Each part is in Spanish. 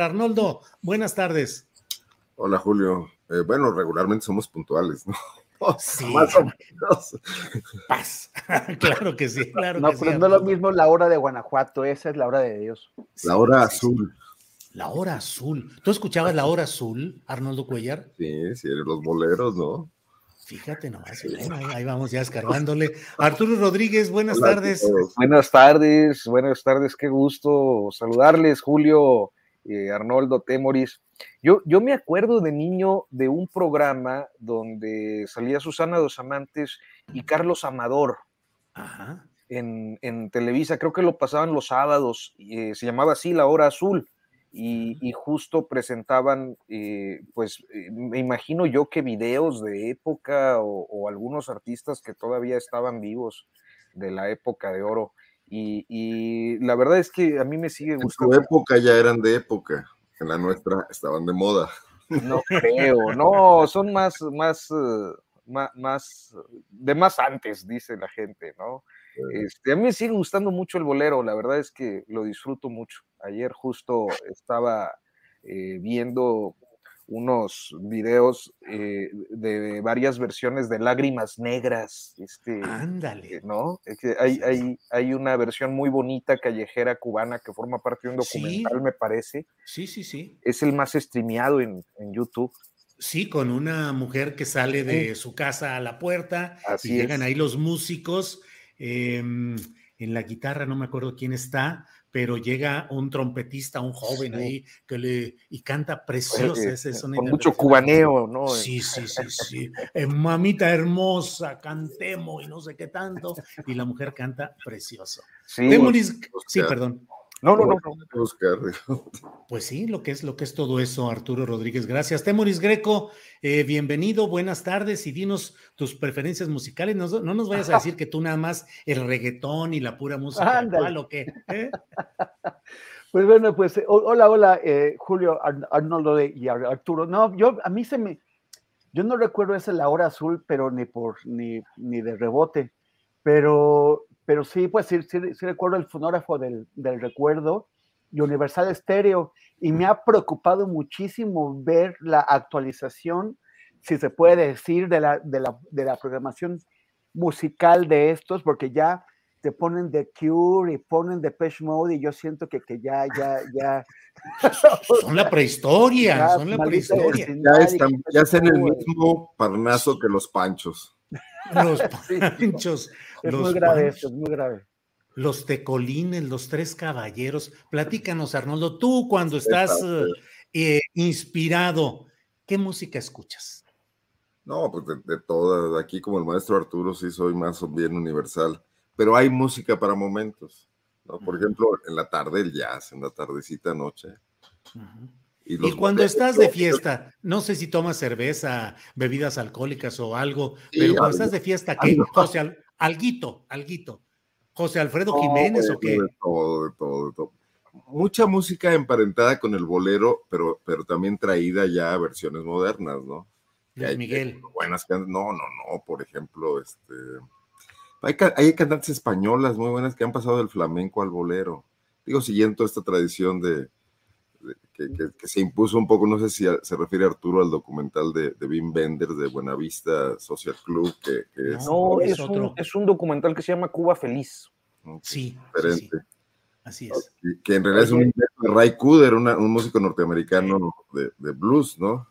Arnoldo, buenas tardes. Hola Julio. Eh, bueno, regularmente somos puntuales, ¿no? Sí. Más o menos. Paz. claro que sí, claro No, que sí. pero no es lo mismo la hora de Guanajuato, esa es la hora de Dios. La hora azul. La hora azul. ¿Tú escuchabas la hora azul, Arnoldo Cuellar? Sí, sí, los boleros, ¿no? Fíjate nomás, ahí, ahí vamos ya escarbándole. Arturo Rodríguez, buenas Hola tardes. Buenas tardes, buenas tardes, qué gusto saludarles, Julio, eh, Arnoldo, Temoris. Yo, yo me acuerdo de niño de un programa donde salía Susana Dos Amantes y Carlos Amador Ajá. en, en Televisa, creo que lo pasaban los sábados, eh, se llamaba así La Hora Azul, y, y justo presentaban, eh, pues eh, me imagino yo que videos de época o, o algunos artistas que todavía estaban vivos de la época de oro. Y, y la verdad es que a mí me sigue En su gustando. época ya eran de época. En la nuestra estaban de moda. No creo, no, son más, más, eh, ma- más, de más antes, dice la gente, ¿no? Este, a mí me sigue gustando mucho el bolero, la verdad es que lo disfruto mucho. Ayer justo estaba eh, viendo unos videos eh, de varias versiones de Lágrimas Negras, este, Ándale. eh, ¿no? Es que hay, Sí. hay, hay una versión muy bonita callejera cubana que forma parte de un Sí. documental, me parece. Sí, sí, sí. Es el más streameado en, en YouTube. Sí, con una mujer que sale de su casa a la puerta Así y llegan es. ahí los músicos. em, en la guitarra no me acuerdo quién está, pero llega un trompetista, un joven Sí. ahí que le y canta preciosa. Eh, esa es con mucho cubaneo, ¿no? Sí, sí, sí, sí. Eh, mamita hermosa, cantemos y no sé qué tanto. Y la mujer canta precioso. Sí. Sí, perdón. No, no, no. Pues sí, lo que es lo que es todo eso, Arturo Rodríguez. Gracias. Temoris Greco, eh, bienvenido, buenas tardes y dinos tus preferencias musicales. No, no nos vayas a decir que tú nada más el reggaetón y la pura música actual o qué. ¿eh? Pues bueno, pues eh, ho- hola, hola, eh, Julio, Ar- Arnoldo de- y Ar- Arturo. No, yo a mí se me, yo no recuerdo esa la hora azul, pero ni por ni, ni de rebote, pero, pero sí, pues sí, sí, sí recuerdo el fonógrafo del, del recuerdo y Universal Stereo y me ha preocupado muchísimo ver la actualización, si se puede decir, de la, de la, de la programación musical de estos, porque ya te ponen The Cure y ponen Depeche Mode y yo siento que, que ya, ya, ya. Son la prehistoria, Ya, son la prehistoria. Ya están, ya hacen el tú, eh, mismo parnazo que los panchos. Los Sí, panchos, Es los muy grave panchos, esto, es muy grave. los tecolines, los tres caballeros. Platícanos, Arnoldo, tú cuando estás eh, eh, inspirado, ¿qué música escuchas? No, pues de, de todas. Aquí como el maestro Arturo sí soy más o bien universal. Pero hay música para momentos. ¿no? Por ejemplo, en la tarde el jazz, en la tardecita noche. Y, cuando estás de fiesta, no sé si tomas cerveza, bebidas alcohólicas o algo, Sí, pero cuando algo. estás de fiesta, ¿qué? Algo. José, Al- alguito, alguito. José Alfredo No, Jiménez de- o qué? De todo, de todo, de todo. Mucha música emparentada con el bolero, pero, pero también traída ya a versiones modernas, ¿no? Luis hay- Miguel. buenas can- no, no, no, por ejemplo, este hay, hay cantantes españolas muy buenas que han pasado del flamenco al bolero. Digo, siguiendo esta tradición de, que, se impuso un poco, no sé si se refiere Arturo al documental de, de Wim Wenders de Buenavista Social Club, que, es, no, es, un, es, un, documental que se llama Cuba Feliz. Sí, diferente. Así es. Que en realidad es un de Ray Cooder, un músico norteamericano de, de, blues, ¿no?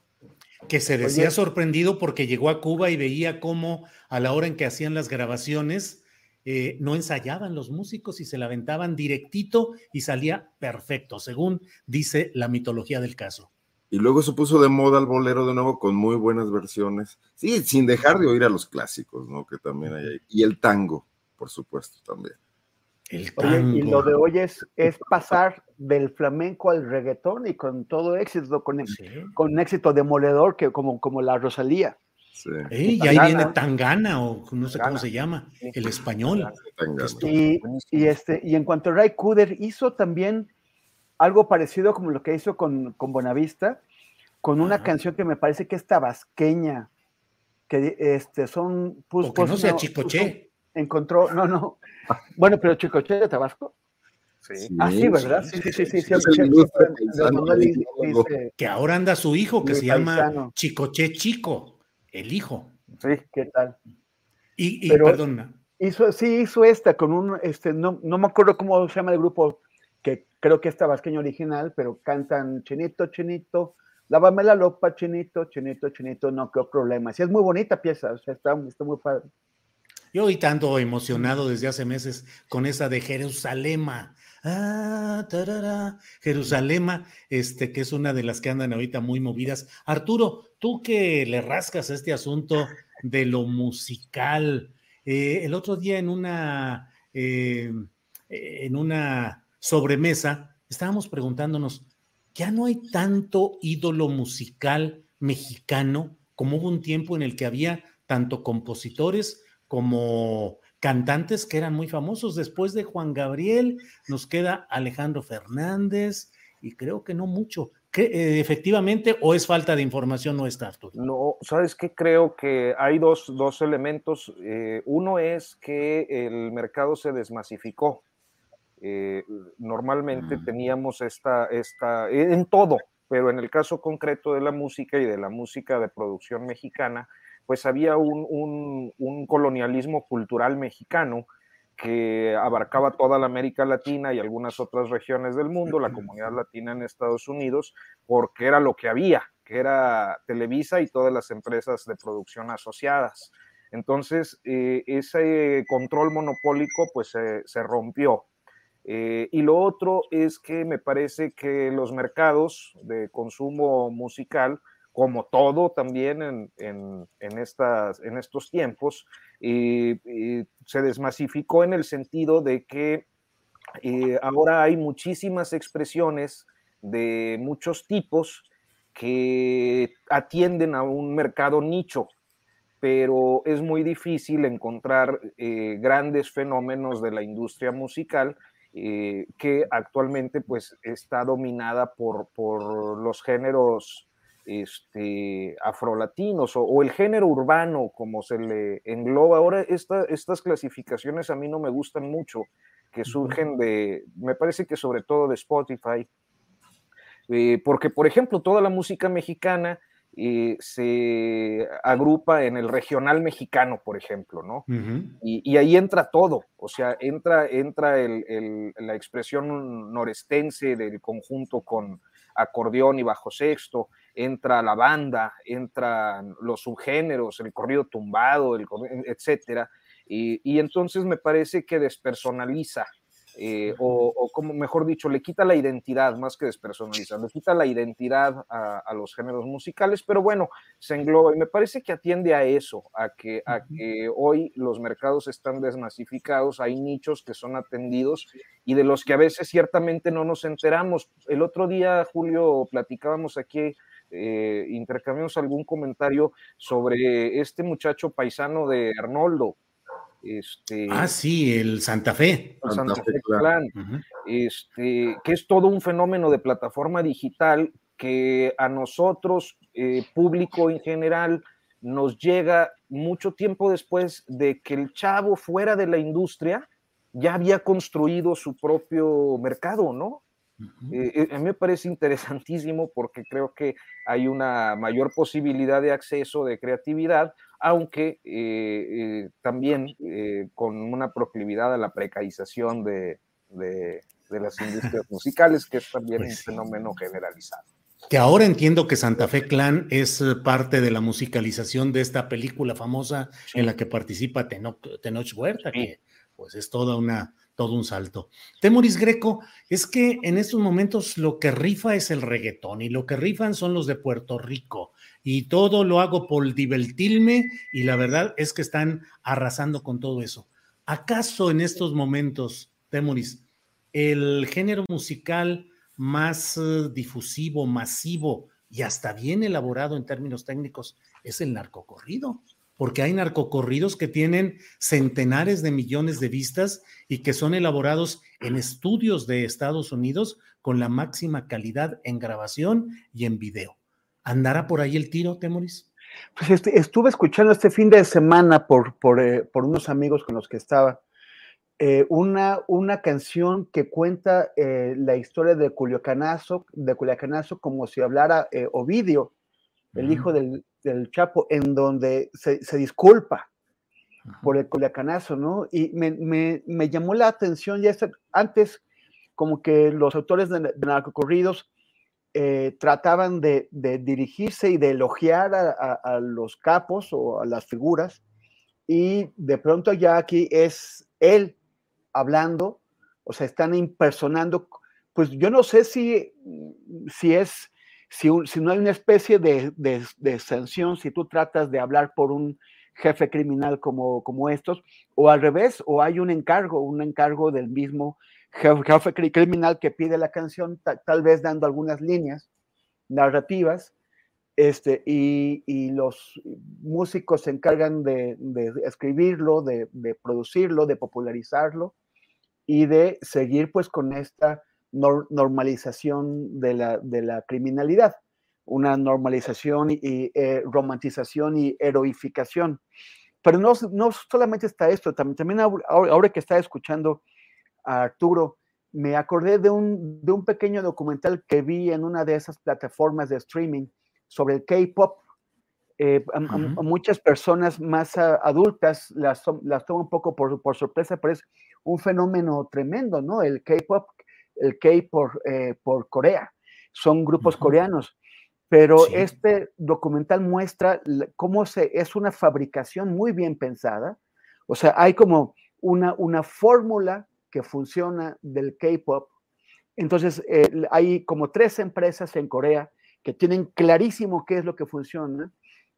Que se decía sorprendido porque llegó a Cuba y veía cómo a la hora en que hacían las grabaciones, eh, no ensayaban los músicos y se la aventaban directito y salía perfecto, según dice la mitología del caso. Y luego se puso de moda el bolero de nuevo con muy buenas versiones. Sí, sin dejar de oír a los clásicos, ¿no? Que también hay ahí. Y el tango, por supuesto, también. El tango. y lo de hoy es, pasar del flamenco al reggaetón y con todo éxito, con, con éxito demoledor, que como, como la Rosalía. Y ahí viene Tangana, o no sé cómo se llama, el español. Y, y, este, y en cuanto a Ray Cooder, hizo también algo parecido como lo que hizo con, con Bonavista, con una canción que me parece que es tabasqueña, que este, son... Pues, no sea Chicoche. encontró, no, no. Bueno, pero Chicoche de Tabasco. Sí. Ah, sí, ¿verdad? Sí, sí, sí, sí. que ahora anda su hijo que se llama Chicoche Chico el hijo. Sí, ¿qué tal? Y, perdona. Hizo, sí, hizo esta con un, este, no, no me acuerdo cómo se llama el grupo, que creo que es tabasqueño original, pero cantan Chinito, Chinito, lávame la lopa, Chinito, Chinito, Chinito, no, qué problema. Sí, es muy bonita pieza, o sea, está, está muy padre. Yo hoy tanto emocionado desde hace meses con esa de Jerusalema. Ah, Jerusalema, este, que es una de las que andan ahorita muy movidas. Arturo, tú que le rascas este asunto de lo musical, eh, el otro día en una, eh, en una sobremesa estábamos preguntándonos, ¿ya no hay tanto ídolo musical mexicano como hubo un tiempo en el que había tanto compositores como cantantes que eran muy famosos. Después de Juan Gabriel nos queda Alejandro Fernández y creo que no mucho. eh, efectivamente, o es falta de información, no está Arturo. No, sabes que creo que hay dos, dos elementos. Eh, uno es que el mercado se desmasificó. Eh, normalmente mm. teníamos esta, esta, en todo, pero en el caso concreto de la música y de la música de producción mexicana, pues había un, colonialismo cultural mexicano que abarcaba toda la América Latina y algunas otras regiones del mundo, la comunidad latina en Estados Unidos, porque era lo que había, que era Televisa y todas las empresas de producción asociadas. Entonces, eh, ese control monopólico pues se rompió. Eh, y lo otro es que me parece que los mercados de consumo musical como todo también en, estas, en estos tiempos, se desmasificó en el sentido de que eh, ahora hay muchísimas expresiones de muchos tipos que atienden a un mercado nicho, pero es muy difícil encontrar eh, grandes fenómenos de la industria musical eh, que actualmente pues está dominada por, por los géneros este, afrolatinos o, el género urbano, como se le engloba. Ahora, estas clasificaciones a mí no me gustan mucho, que surgen de, me parece que sobre todo de Spotify, eh, porque, por ejemplo, toda la música mexicana eh, se agrupa en el regional mexicano, por ejemplo, ¿no? y, ahí entra todo, o sea, entra, entra la expresión norestense del conjunto con acordeón y bajo sexto, entra la banda, entran los subgéneros, el corrido tumbado, el, etcétera, y, entonces me parece que despersonaliza, eh, o, como mejor dicho, le quita la identidad más que despersonaliza, le quita la identidad a, los géneros musicales, pero bueno, se engloba y me parece que atiende a eso, a que, a que hoy los mercados están desmasificados, hay nichos que son atendidos y de los que a veces ciertamente no nos enteramos. El otro día, Julio, platicábamos aquí eh, intercambiamos algún comentario sobre este muchacho paisano de Arnoldo. Este, ah, sí, el Santa Fe. Santa, Fe, este, que es todo un fenómeno de plataforma digital que a nosotros, eh, público en general, nos llega mucho tiempo después de que el chavo fuera de la industria ya había construido su propio mercado, ¿no? Eh, a mí me parece interesantísimo porque creo que hay una mayor posibilidad de acceso, de creatividad, aunque también con una proclividad a la precarización de, las industrias musicales, que es también pues un fenómeno generalizado. Que ahora entiendo que Santa Fe Clan es eh, parte de la musicalización de esta película famosa en la que participa Tenoch, Huerta, que pues es toda una, todo un salto. Temoris Greco, es que en estos momentos lo que rifa es el reggaetón y lo que rifan son los de Puerto Rico y todo lo hago por divertirme y la verdad es que están arrasando con todo eso. ¿Acaso en estos momentos, Temoris, el género musical más eh, difusivo, masivo y hasta bien elaborado en términos técnicos es el narcocorrido, porque hay narcocorridos que tienen centenares de millones de vistas y que son elaborados en estudios de Estados Unidos con la máxima calidad en grabación y en video. ¿Andará por ahí el tiro, Temoris? Pues este, estuve escuchando este fin de semana por, por, eh, por unos amigos con los que estaba eh, una, una canción que cuenta eh, la historia de Culiacanazo, de Culiacanazo como si hablara Ovidio, el hijo del, Chapo, en donde se, disculpa por el Culiacanazo, ¿no? Y me, llamó la atención ya antes como que los autores de, narcocorridos trataban de, dirigirse y de elogiar a los capos o a las figuras, y de pronto ya aquí es él hablando, o sea, están impersonando, pues yo no sé si, si es, si, no hay una especie de, de, sanción, si tú tratas de hablar por un jefe criminal como, como estos, o al revés, o hay un encargo, un encargo del mismo jefe, criminal que pide la canción, tal vez dando algunas líneas narrativas, este, y, y, los músicos se encargan de, de escribirlo, de, de, producirlo, de popularizarlo, y de seguir pues con esta normalización de la, de la, criminalidad, una normalización y, eh, romantización y heroificación. Pero no, no solamente está esto, también, también ahora, que estaba escuchando a Arturo, me acordé de un, de un pequeño documental que vi en una de esas plataformas de streaming sobre el K-Pop. Eh, a, muchas personas más adultas las, las toman un poco por, por sorpresa, pero es un fenómeno tremendo, ¿no? El K-pop, el K por, eh, por Corea, son grupos coreanos. Pero este documental muestra cómo se, es una fabricación muy bien pensada. O sea, hay como una, una fórmula que funciona del K-pop. Entonces, eh, hay como tres empresas en Corea que tienen clarísimo qué es lo que funciona.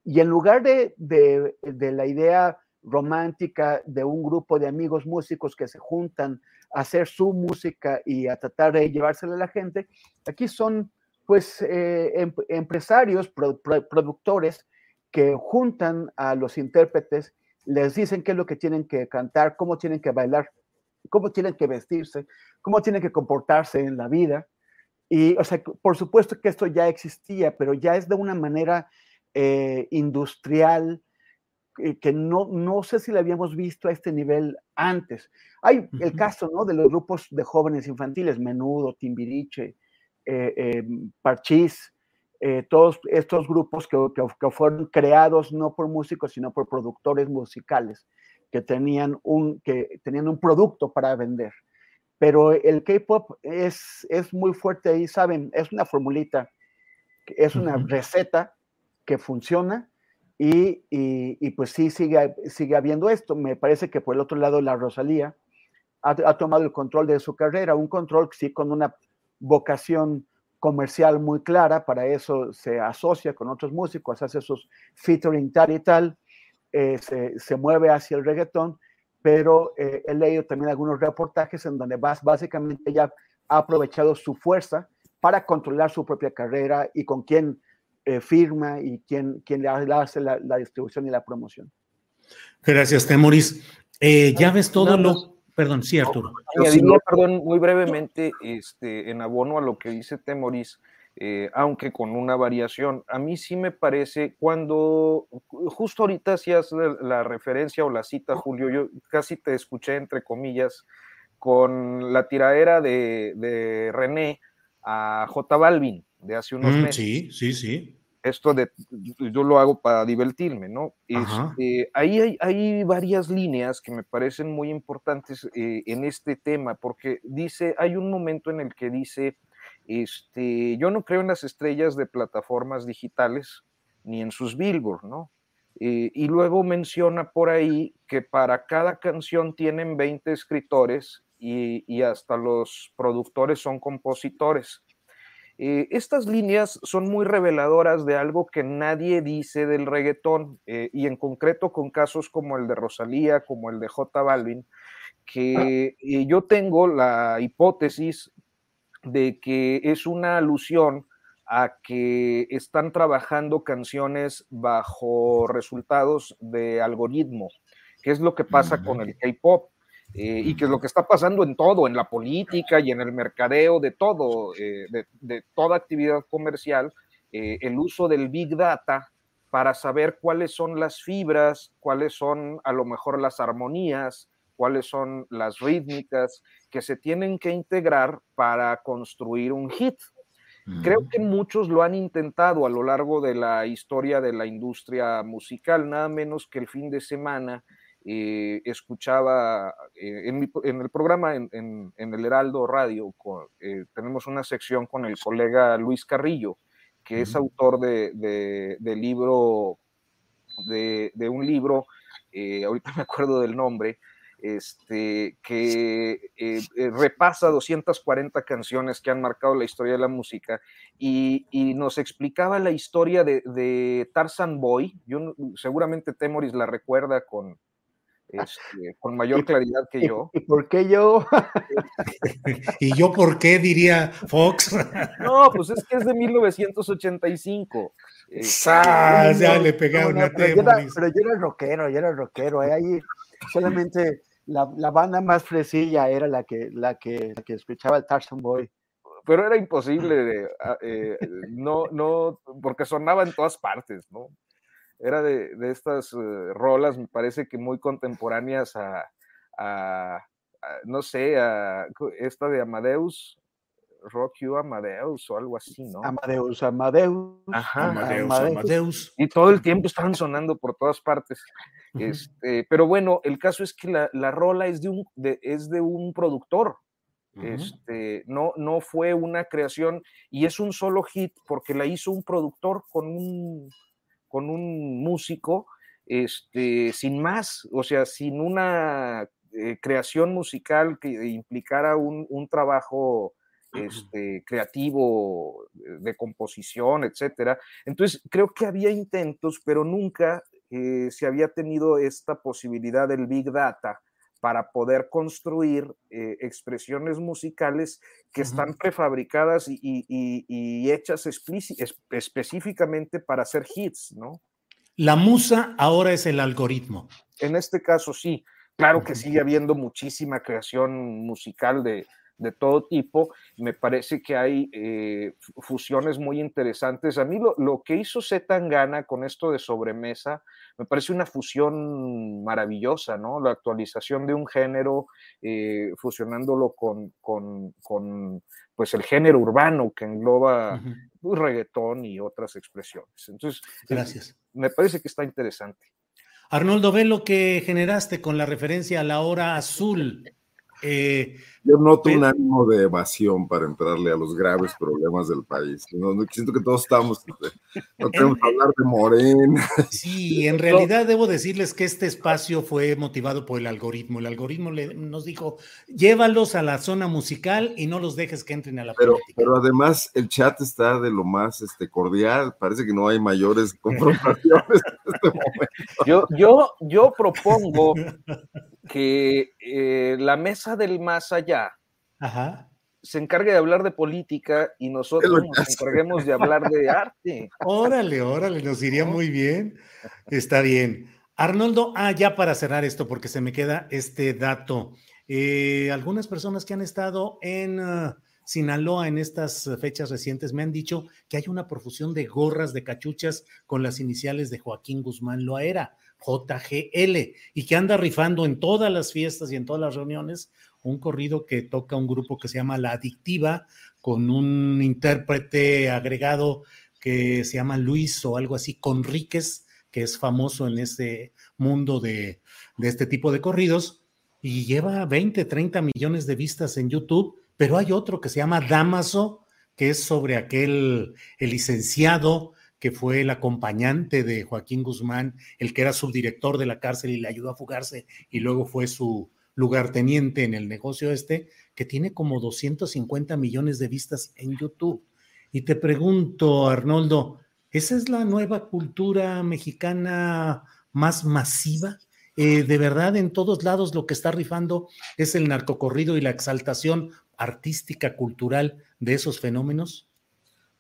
Y en lugar de, de, de la idea romántica de un grupo de amigos músicos que se juntan a hacer su música y a tratar de llevársela a la gente. Aquí son pues eh, em, empresarios, productores que juntan a los intérpretes, les dicen qué es lo que tienen que cantar, cómo tienen que bailar, cómo tienen que vestirse, cómo tienen que comportarse en la vida. Y, o sea, por supuesto que esto ya existía, pero ya es de una manera eh, industrial, que no, no sé si la habíamos visto a este nivel antes. Hay el caso ¿no? de los grupos de jóvenes infantiles, Menudo, Timbiriche, eh, eh Parchís, eh, todos estos grupos que, que, fueron creados no por músicos, sino por productores musicales que tenían un, que tenían un producto para vender. Pero el K-pop es, es muy fuerte ahí, saben, es una formulita, es una receta que funciona y, pues sí, sigue, sigue habiendo esto. Me parece que por el otro lado la Rosalía ha, tomado el control de su carrera, un control sí con una vocación comercial muy clara, para eso se asocia con otros músicos, hace sus featuring tal y tal, eh, se, mueve hacia el reggaetón, pero eh, he leído también algunos reportajes en donde básicamente ella ha aprovechado su fuerza para controlar su propia carrera y con quién eh, firma y quién, quién le hace la, distribución y la promoción. Gracias, Temoris. Eh, ya ves todo lo... Perdón, sí, Arturo. perdón, muy brevemente, este, en abono a lo que dice Temoris, eh, aunque con una variación. A mí sí me parece, cuando justo ahorita hacías la, la, referencia o la cita, Julio, yo casi te escuché entre comillas con la tiradera de, de René a J Balvin de hace unos Mm, meses. sí, sí, sí. Esto de yo lo hago para divertirme, ¿no? Este, ahí hay, hay varias líneas que me parecen muy importantes eh, en este tema, porque dice, hay un momento en el que dice, este, yo no creo en las estrellas de plataformas digitales ni en sus billboard, ¿no? Eh, y luego menciona por ahí que para cada canción tienen 20 escritores y, y hasta los productores son compositores. Eh, estas líneas son muy reveladoras de algo que nadie dice del reggaetón eh, y en concreto con casos como el de Rosalía, como el de J Balvin, que eh, yo tengo la hipótesis de que es una alusión a que están trabajando canciones bajo resultados de algoritmo, que es lo que pasa con el K-pop. Eh, y que es lo que está pasando en todo, en la política y en el mercadeo, de todo, eh, de, de, toda actividad comercial, eh, el uso del Big Data para saber cuáles son las fibras, cuáles son a lo mejor las armonías, cuáles son las rítmicas que se tienen que integrar para construir un hit. Creo que muchos lo han intentado a lo largo de la historia de la industria musical, nada menos que el fin de semana eh, escuchaba eh, en, mi, en, el programa en, en, en, el Heraldo Radio, con, eh, tenemos una sección con el colega Luis Carrillo, que uh -huh. es autor de, de, de libro, de, de, un libro, eh, ahorita me acuerdo del nombre, este, que eh, repasa 240 canciones que han marcado la historia de la música y, y nos explicaba la historia de, de, Tarzan Boy. Yo, seguramente Temoris la recuerda con, este, con mayor claridad que yo. ¿Y, por qué yo? ¿Y yo por qué diría Fox? No, pues es que es de 1985. Ah, ya le pegaron no, no, a pero, yo era, pero yo era rockero, yo era rockero. ¿eh? Ahí solamente la, la, banda más fresilla era la que, la que, la que escuchaba el Tarzan Boy. Pero era imposible, de, eh, no, no, porque sonaba en todas partes, ¿no? Era de, de estas uh, rolas, me parece que muy contemporáneas a, a, a, no sé, a esta de Amadeus, Rock You Amadeus o algo así, ¿no? Amadeus, Amadeus. Ajá, Amadeus, Amadeus. Amadeus. Y todo el tiempo estaban sonando por todas partes. Este, pero bueno, el caso es que la, la rola es de un, de, es de un productor. Uh -huh. este, no, no fue una creación y es un solo hit porque la hizo un productor con un, con un músico este, sin más, o sea, sin una eh, creación musical que implicara un, un trabajo este, creativo, de composición, etcétera. Entonces, creo que había intentos, pero nunca eh, se había tenido esta posibilidad del Big Data para poder construir eh, expresiones musicales que uh -huh. están prefabricadas y, y, y, y hechas específicamente para hacer hits, ¿no? La musa ahora es el algoritmo. En este caso sí, claro que sigue habiendo muchísima creación musical de, de todo tipo. Me parece que hay eh, fusiones muy interesantes. A mí lo, lo que hizo Zetangana con esto de sobremesa me parece una fusión maravillosa, ¿no? La actualización de un género, eh, fusionándolo con, con, con, pues el género urbano que engloba uh -huh. reggaetón y otras expresiones. Entonces, gracias. Eh, me parece que está interesante. Arnoldo, ve lo que generaste con la referencia a la hora azul. Eh, Yo noto pero, un ánimo de evasión para entrarle a los graves problemas del país. No, no siento que todos estamos, no tenemos que hablar de Morena. Sí, en realidad debo decirles que este espacio fue motivado por el algoritmo. El algoritmo le, nos dijo, llévalos a la zona musical y no los dejes que entren a la pero, política. Pero además el chat está de lo más este, cordial, parece que no hay mayores confrontaciones en este momento. Yo, yo, yo propongo que eh, la mesa del más allá Ajá. se encargue de hablar de política y nosotros nos encarguemos de hablar de arte. Órale, órale, nos iría muy bien. Está bien. Arnoldo, ah, ya para cerrar esto, porque se me queda este dato. Eh, algunas personas que han estado en uh, Sinaloa en estas fechas recientes me han dicho que hay una profusión de gorras, de cachuchas con las iniciales de Joaquín Guzmán Loaera. JGL y que anda rifando en todas las fiestas y en todas las reuniones un corrido que toca un grupo que se llama La Adictiva, con un intérprete agregado que se llama Luis o algo así, Conríquez, que es famoso en ese mundo de, de este tipo de corridos, y lleva 20, 30 millones de vistas en YouTube, pero hay otro que se llama Damaso, que es sobre aquel, el licenciado que fue el acompañante de Joaquín Guzmán, el que era subdirector de la cárcel y le ayudó a fugarse y luego fue su lugarteniente en el negocio este, que tiene como 250 millones de vistas en YouTube. Y te pregunto, Arnoldo, ¿esa es la nueva cultura mexicana más masiva? Eh, de verdad, en todos lados lo que está rifando es el narcocorrido y la exaltación artística, cultural de esos fenómenos.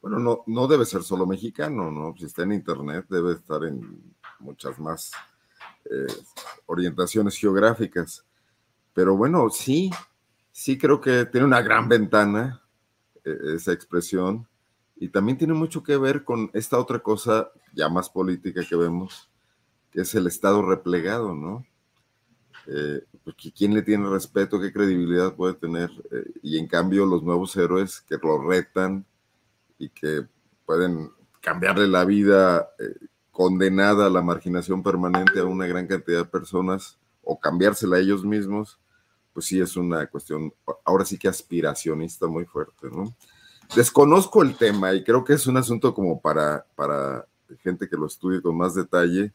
Bueno, no, no debe ser solo mexicano, ¿no? Si está en Internet, debe estar en muchas más eh, orientaciones geográficas. Pero bueno, sí, sí creo que tiene una gran ventana eh, esa expresión y también tiene mucho que ver con esta otra cosa ya más política que vemos, que es el Estado replegado, ¿no? Eh, porque ¿Quién le tiene respeto? ¿Qué credibilidad puede tener? y en cambio los nuevos héroes que lo retan, y que pueden cambiarle la vida eh, condenada a la marginación permanente a una gran cantidad de personas o cambiársela a ellos mismos, pues sí es una cuestión, ahora sí que aspiracionista muy fuerte, ¿no? Desconozco el tema y creo que es un asunto como para, para gente que lo estudie con más detalle,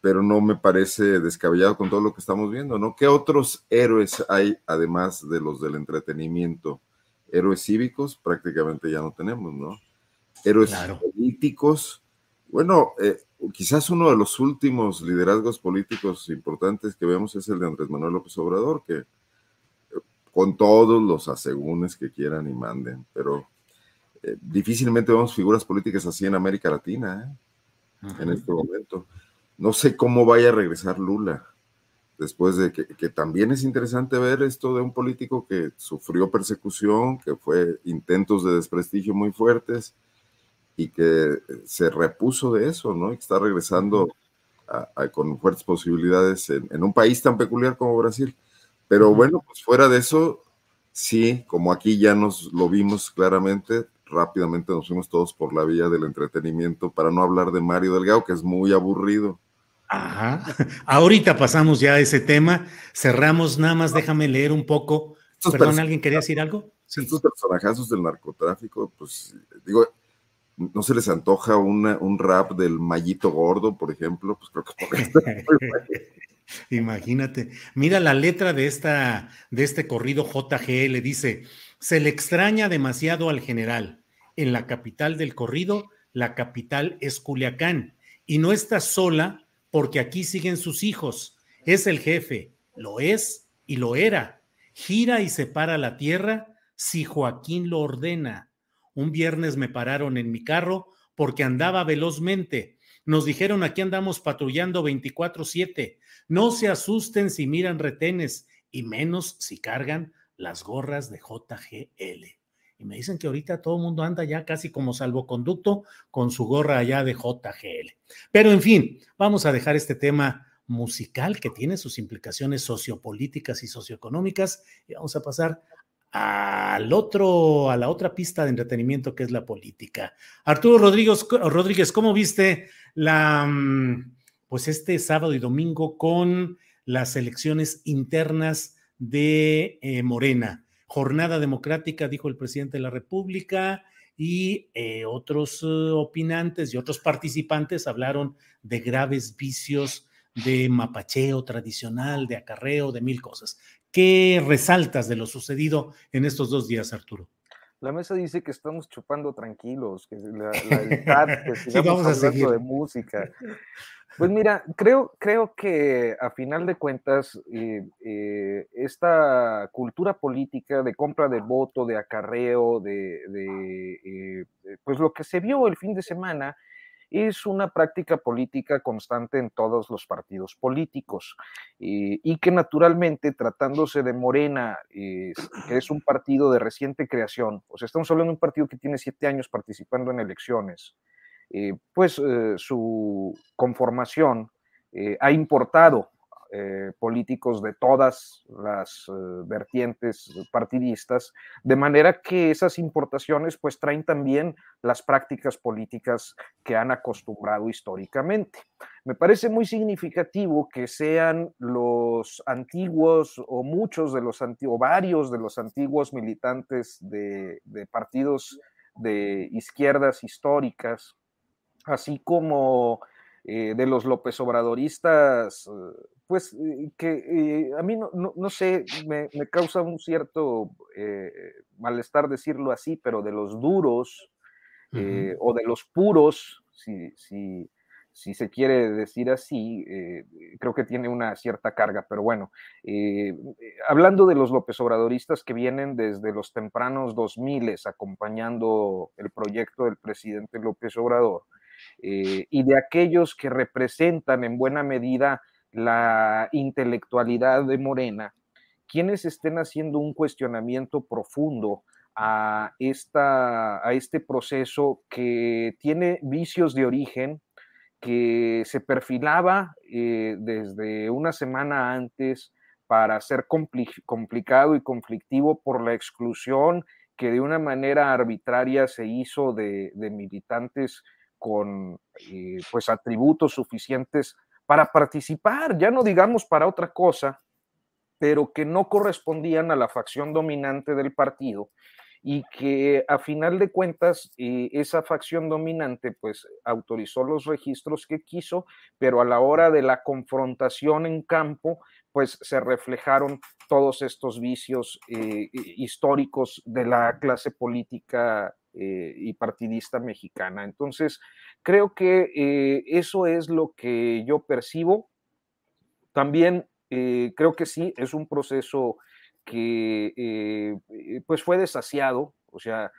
pero no me parece descabellado con todo lo que estamos viendo, ¿no? ¿Qué otros héroes hay además de los del entretenimiento? Héroes cívicos prácticamente ya no tenemos, ¿no? Héroes políticos. Bueno, eh, quizás uno de los últimos liderazgos políticos importantes que vemos es el de Andrés Manuel López Obrador, que eh, con todos los asegúnes que quieran y manden, pero eh, difícilmente vemos figuras políticas así en América Latina, en este momento. No sé cómo vaya a regresar Lula después de que, también es interesante ver esto de un político que sufrió persecución, que fue intentos de desprestigio muy fuertes y que se repuso de eso, ¿no? Y que está regresando con fuertes posibilidades en, un país tan peculiar como Brasil. Pero bueno, pues fuera de eso, sí, como aquí ya nos lo vimos claramente, rápidamente nos fuimos todos por la vía del entretenimiento para no hablar de Mario Delgado, que es muy aburrido. Ajá. Ahorita pasamos ya a ese tema. Cerramos, nada más déjame leer un poco. Perdón, ¿alguien quería decir algo? Sí. Estos personajazos del narcotráfico, pues digo, ¿no se les antoja un rap del mallito gordo, por ejemplo? Pues creo que Imagínate. Mira la letra de, esta, de este corrido JGL. Dice, se le extraña demasiado al general. En la capital del corrido, la capital es Culiacán. Y no está sola porque aquí siguen sus hijos. Es el jefe, lo es y lo era. Gira y separa la tierra si Joaquín lo ordena. Un viernes me pararon en mi carro porque andaba velozmente. Nos dijeron aquí andamos patrullando 24/7. No se asusten si miran retenes y menos si cargan las gorras de JGL. Y me dicen que ahorita todo el mundo anda ya casi como salvoconducto con su gorra allá de JGL. Pero en fin, vamos a dejar este tema musical que tiene sus implicaciones sociopolíticas y socioeconómicas y vamos a pasar al otro, a la otra pista de entretenimiento que es la política. Arturo Rodríguez, Rodríguez ¿cómo viste la, mm, pues este sábado y domingo con las elecciones internas de eh, Morena? Jornada democrática, dijo el presidente de la República, y eh, otros eh, opinantes y otros participantes hablaron de graves vicios de mapacheo tradicional, de acarreo, de mil cosas. ¿Qué resaltas de lo sucedido en estos dos días, Arturo? La mesa dice que estamos chupando tranquilos, que la, la que sigamos hablando de música. Pues mira, creo, creo que a final de cuentas, eh, eh, esta cultura política de compra de voto, de acarreo, de, eh, pues lo que se vio el fin de semana, es una práctica política constante en todos los partidos políticos y que naturalmente tratándose de Morena, que es un partido de reciente creación, o sea, estamos hablando de un partido que tiene siete años participando en elecciones, eh, pues eh, su conformación eh, ha importado eh, políticos de todas las eh, vertientes partidistas, de manera que esas importaciones pues traen también las prácticas políticas que han acostumbrado históricamente. Me parece muy significativo que sean los antiguos o muchos de los antiguos, varios de los antiguos militantes de, partidos de izquierdas históricas, así como eh, de los López Obradoristas, pues eh, que a mí no, no, sé, me, me, causa un cierto malestar decirlo así, pero de los duros o de los puros, si, si, si, se quiere decir así, creo que tiene una cierta carga, pero bueno, hablando de los López Obradoristas que vienen desde los tempranos 2000 acompañando el proyecto del presidente López Obrador, eh, y de aquellos que representan en buena medida la intelectualidad de Morena, quienes estén haciendo un cuestionamiento profundo a, esta, a este proceso que tiene vicios de origen, que se perfilaba eh, desde una semana antes para ser complicado y conflictivo por la exclusión que de una manera arbitraria se hizo de, de militantes con eh, pues atributos suficientes para participar, ya no digamos para otra cosa, pero que no correspondían a la facción dominante del partido y que a final de cuentas eh, esa facción dominante pues autorizó los registros que quiso, pero a la hora de la confrontación en campo pues se reflejaron todos estos vicios eh, históricos de la clase política eh, y partidista mexicana. Entonces, creo que eh, eso es lo que yo percibo. También eh, creo que sí, es un proceso que pues fue desasiado, o sea,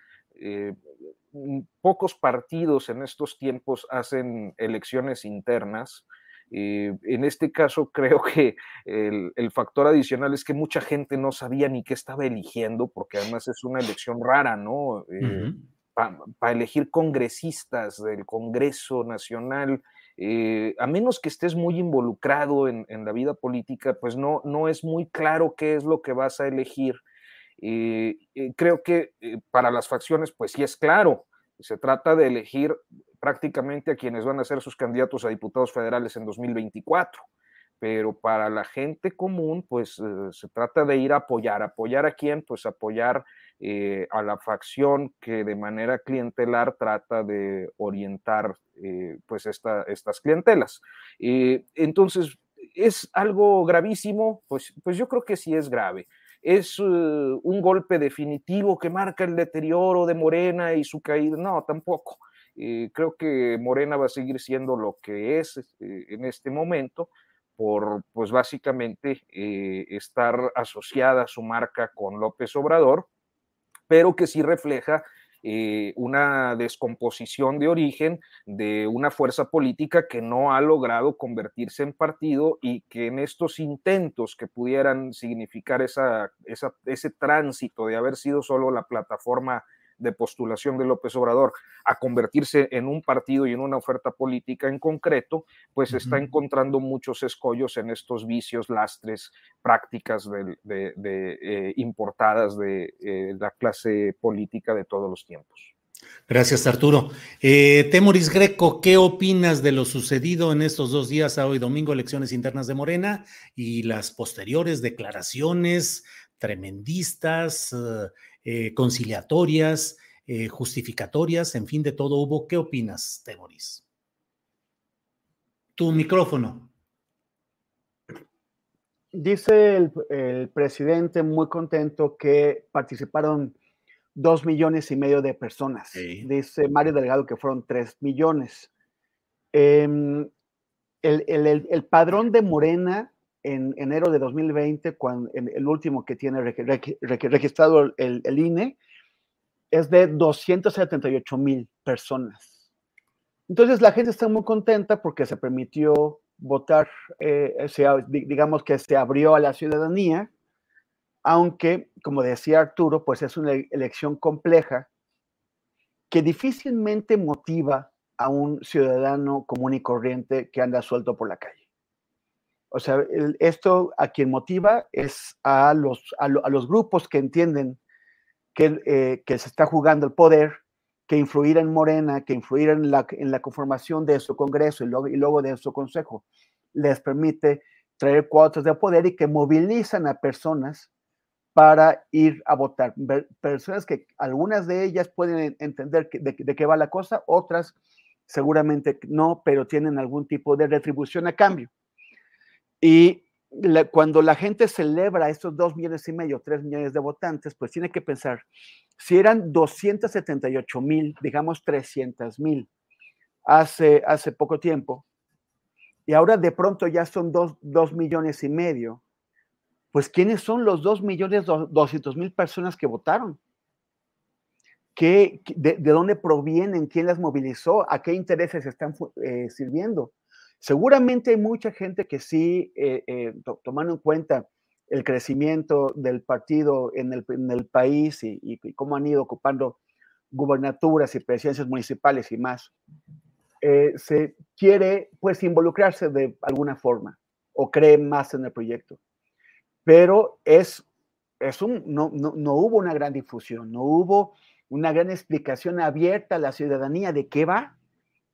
pocos partidos en estos tiempos hacen elecciones internas. en este caso, creo que el, factor adicional es que mucha gente no sabía ni qué estaba eligiendo, porque además es una elección rara, ¿no? Para elegir congresistas del Congreso Nacional, eh, a menos que estés muy involucrado en, la vida política, pues no, no es muy claro qué es lo que vas a elegir. Eh, eh, creo que para las facciones, pues sí es claro, se trata de elegir prácticamente a quienes van a ser sus candidatos a diputados federales en 2024 pero para la gente común, pues se trata de ir a apoyar. ¿Apoyar a quién? Pues apoyar eh, a la facción que de manera clientelar trata de orientar eh, pues estas clientelas. Eh, entonces, ¿es algo gravísimo? Pues, pues yo creo que sí es grave. ¿Es un golpe definitivo que marca el deterioro de Morena y su caída? No, tampoco. creo que Morena va a seguir siendo lo que es en este momento por, pues básicamente, estar asociada su marca con López Obrador pero que sí refleja eh, una descomposición de origen de una fuerza política que no ha logrado convertirse en partido y que en estos intentos que pudieran significar esa, ese tránsito de haber sido solo la plataforma de postulación de López Obrador a convertirse en un partido y en una oferta política en concreto, pues está encontrando muchos escollos en estos vicios, lastres, prácticas de, eh, importadas de eh, la clase política de todos los tiempos. Gracias, Arturo. Eh, Temoris Greco, ¿qué opinas de lo sucedido en estos dos días, a hoy domingo, elecciones internas de Morena y las posteriores declaraciones tremendistas, eh, conciliatorias, eh, justificatorias, en fin, de todo hubo. ¿Qué opinas, Temoris? Tu micrófono. Dice el, presidente muy contento que participaron dos millones y medio de personas. Dice Mario Delgado que fueron tres millones. Em, el, padrón de Morena en enero de 2020, cuando, el último que tiene registrado el, INE, es de 278 mil personas. Entonces la gente está muy contenta porque se permitió votar, eh, digamos que se abrió a la ciudadanía, aunque, como decía Arturo, pues es una elección compleja que difícilmente motiva a un ciudadano común y corriente que anda suelto por la calle. O sea, esto a quien motiva es a los, a, los grupos que entienden que, eh, que, se está jugando el poder, que influir en Morena, que influir en la, en la conformación de su Congreso y luego, y luego de su Consejo, les permite traer cuotas de poder y que movilizan a personas para ir a votar. Personas que algunas de ellas pueden entender de, de, qué va la cosa, otras seguramente no, pero tienen algún tipo de retribución a cambio. Y cuando la gente celebra estos dos millones y medio, tres millones de votantes, pues tiene que pensar, si eran 278 mil, digamos 300 mil, hace, hace poco tiempo, y ahora de pronto ya son dos, dos millones y medio, pues ¿quiénes son los dos millones doscientos mil personas que votaron? ¿Qué, de, dónde provienen? ¿Quién las movilizó? ¿A qué intereses están eh, sirviendo? Seguramente hay mucha gente que sí, eh, eh, tomando en cuenta el crecimiento del partido en el, país y, cómo han ido ocupando gubernaturas y presidencias municipales y más, eh, se quiere pues involucrarse de alguna forma o cree más en el proyecto. Pero es, es un, no, no hubo una gran difusión, no hubo una gran explicación abierta a la ciudadanía de qué va.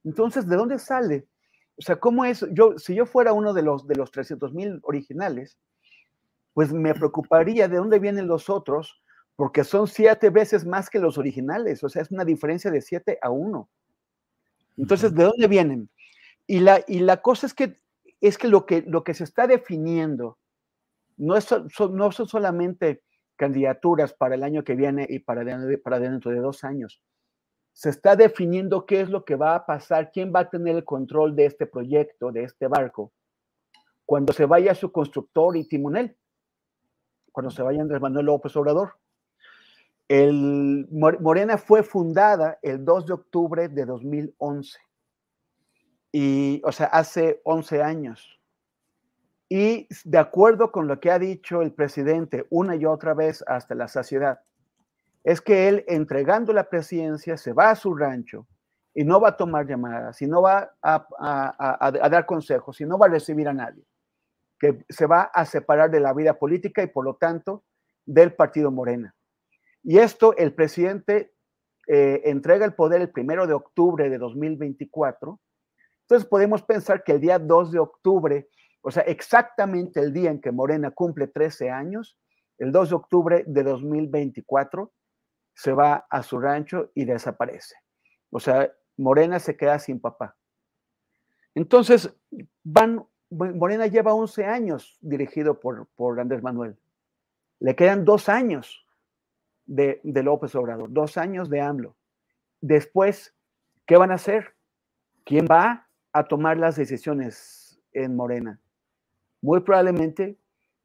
Entonces, ¿de dónde sale? O sea, ¿cómo es? Yo, si yo fuera uno de los, de los 300 mil originales, pues me preocuparía de dónde vienen los otros, porque son siete veces más que los originales. O sea, es una diferencia de siete a uno. Entonces, ¿de dónde vienen? Y la, y la cosa es que, es que, lo, que lo que se está definiendo no, es, no son solamente candidaturas para el año que viene y para, para dentro de dos años se está definiendo qué es lo que va a pasar, quién va a tener el control de este proyecto, de este barco, cuando se vaya su constructor y timonel, cuando se vaya Andrés Manuel López Obrador. El, Morena fue fundada el 2 de octubre de 2011, y, o sea, hace 11 años. Y de acuerdo con lo que ha dicho el presidente una y otra vez hasta la saciedad, es que él entregando la presidencia se va a su rancho y no va a tomar llamadas, y no va a, dar consejos, y no va a recibir a nadie, que se va a separar de la vida política y por lo tanto del partido Morena. Y esto el presidente eh, entrega el poder el primero de octubre de 2024. Entonces podemos pensar que el día 2 de octubre, o sea, exactamente el día en que Morena cumple 13 años, el 2 de octubre de 2024, se va a su rancho y desaparece. O sea, Morena se queda sin papá. Entonces, van, Morena lleva 11 años dirigido por, por Andrés Manuel. Le quedan dos años de, de López Obrador, dos años de AMLO. Después, ¿qué van a hacer? ¿Quién va a tomar las decisiones en Morena? Muy probablemente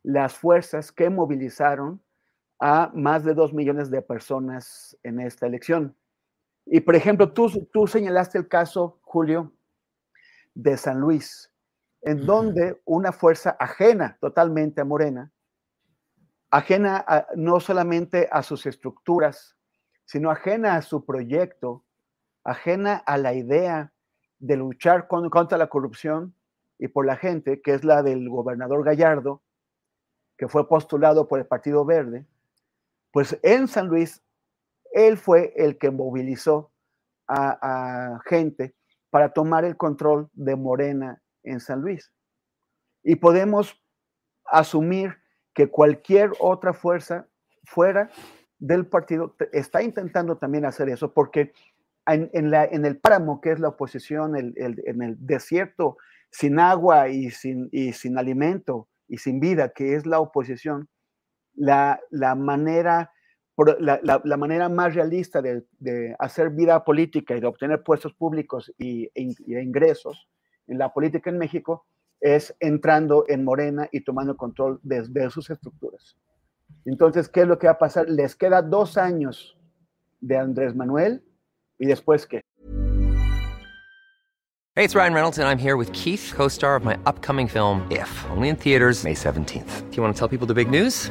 las fuerzas que movilizaron a más de dos millones de personas en esta elección. Y por ejemplo, tú, tú señalaste el caso, Julio, de San Luis, en donde una fuerza ajena totalmente a Morena, ajena no solamente a sus estructuras, sino ajena a su proyecto, ajena a la idea de luchar contra la corrupción y por la gente, que es la del gobernador Gallardo, que fue postulado por el Partido Verde, pues en San Luis, él fue el que movilizó a, gente para tomar el control de Morena en San Luis. Y podemos asumir que cualquier otra fuerza fuera del partido está intentando también hacer eso, porque en, el páramo, que es la oposición, en el desierto sin agua y sin, y sin alimento y sin vida, que es la oposición, la, manera, la, manera más realista de, hacer vida política y de obtener puestos públicos y, e ingresos en la política en México es entrando en Morena y tomando control de, sus estructuras. Entonces, ¿qué es lo que va a pasar? Les queda dos años de Andrés Manuel y después qué. Hey, it's Ryan Reynolds and I'm here with Keith, co-star of my upcoming film If, only in theaters May 17th. Do you want to tell people the big news?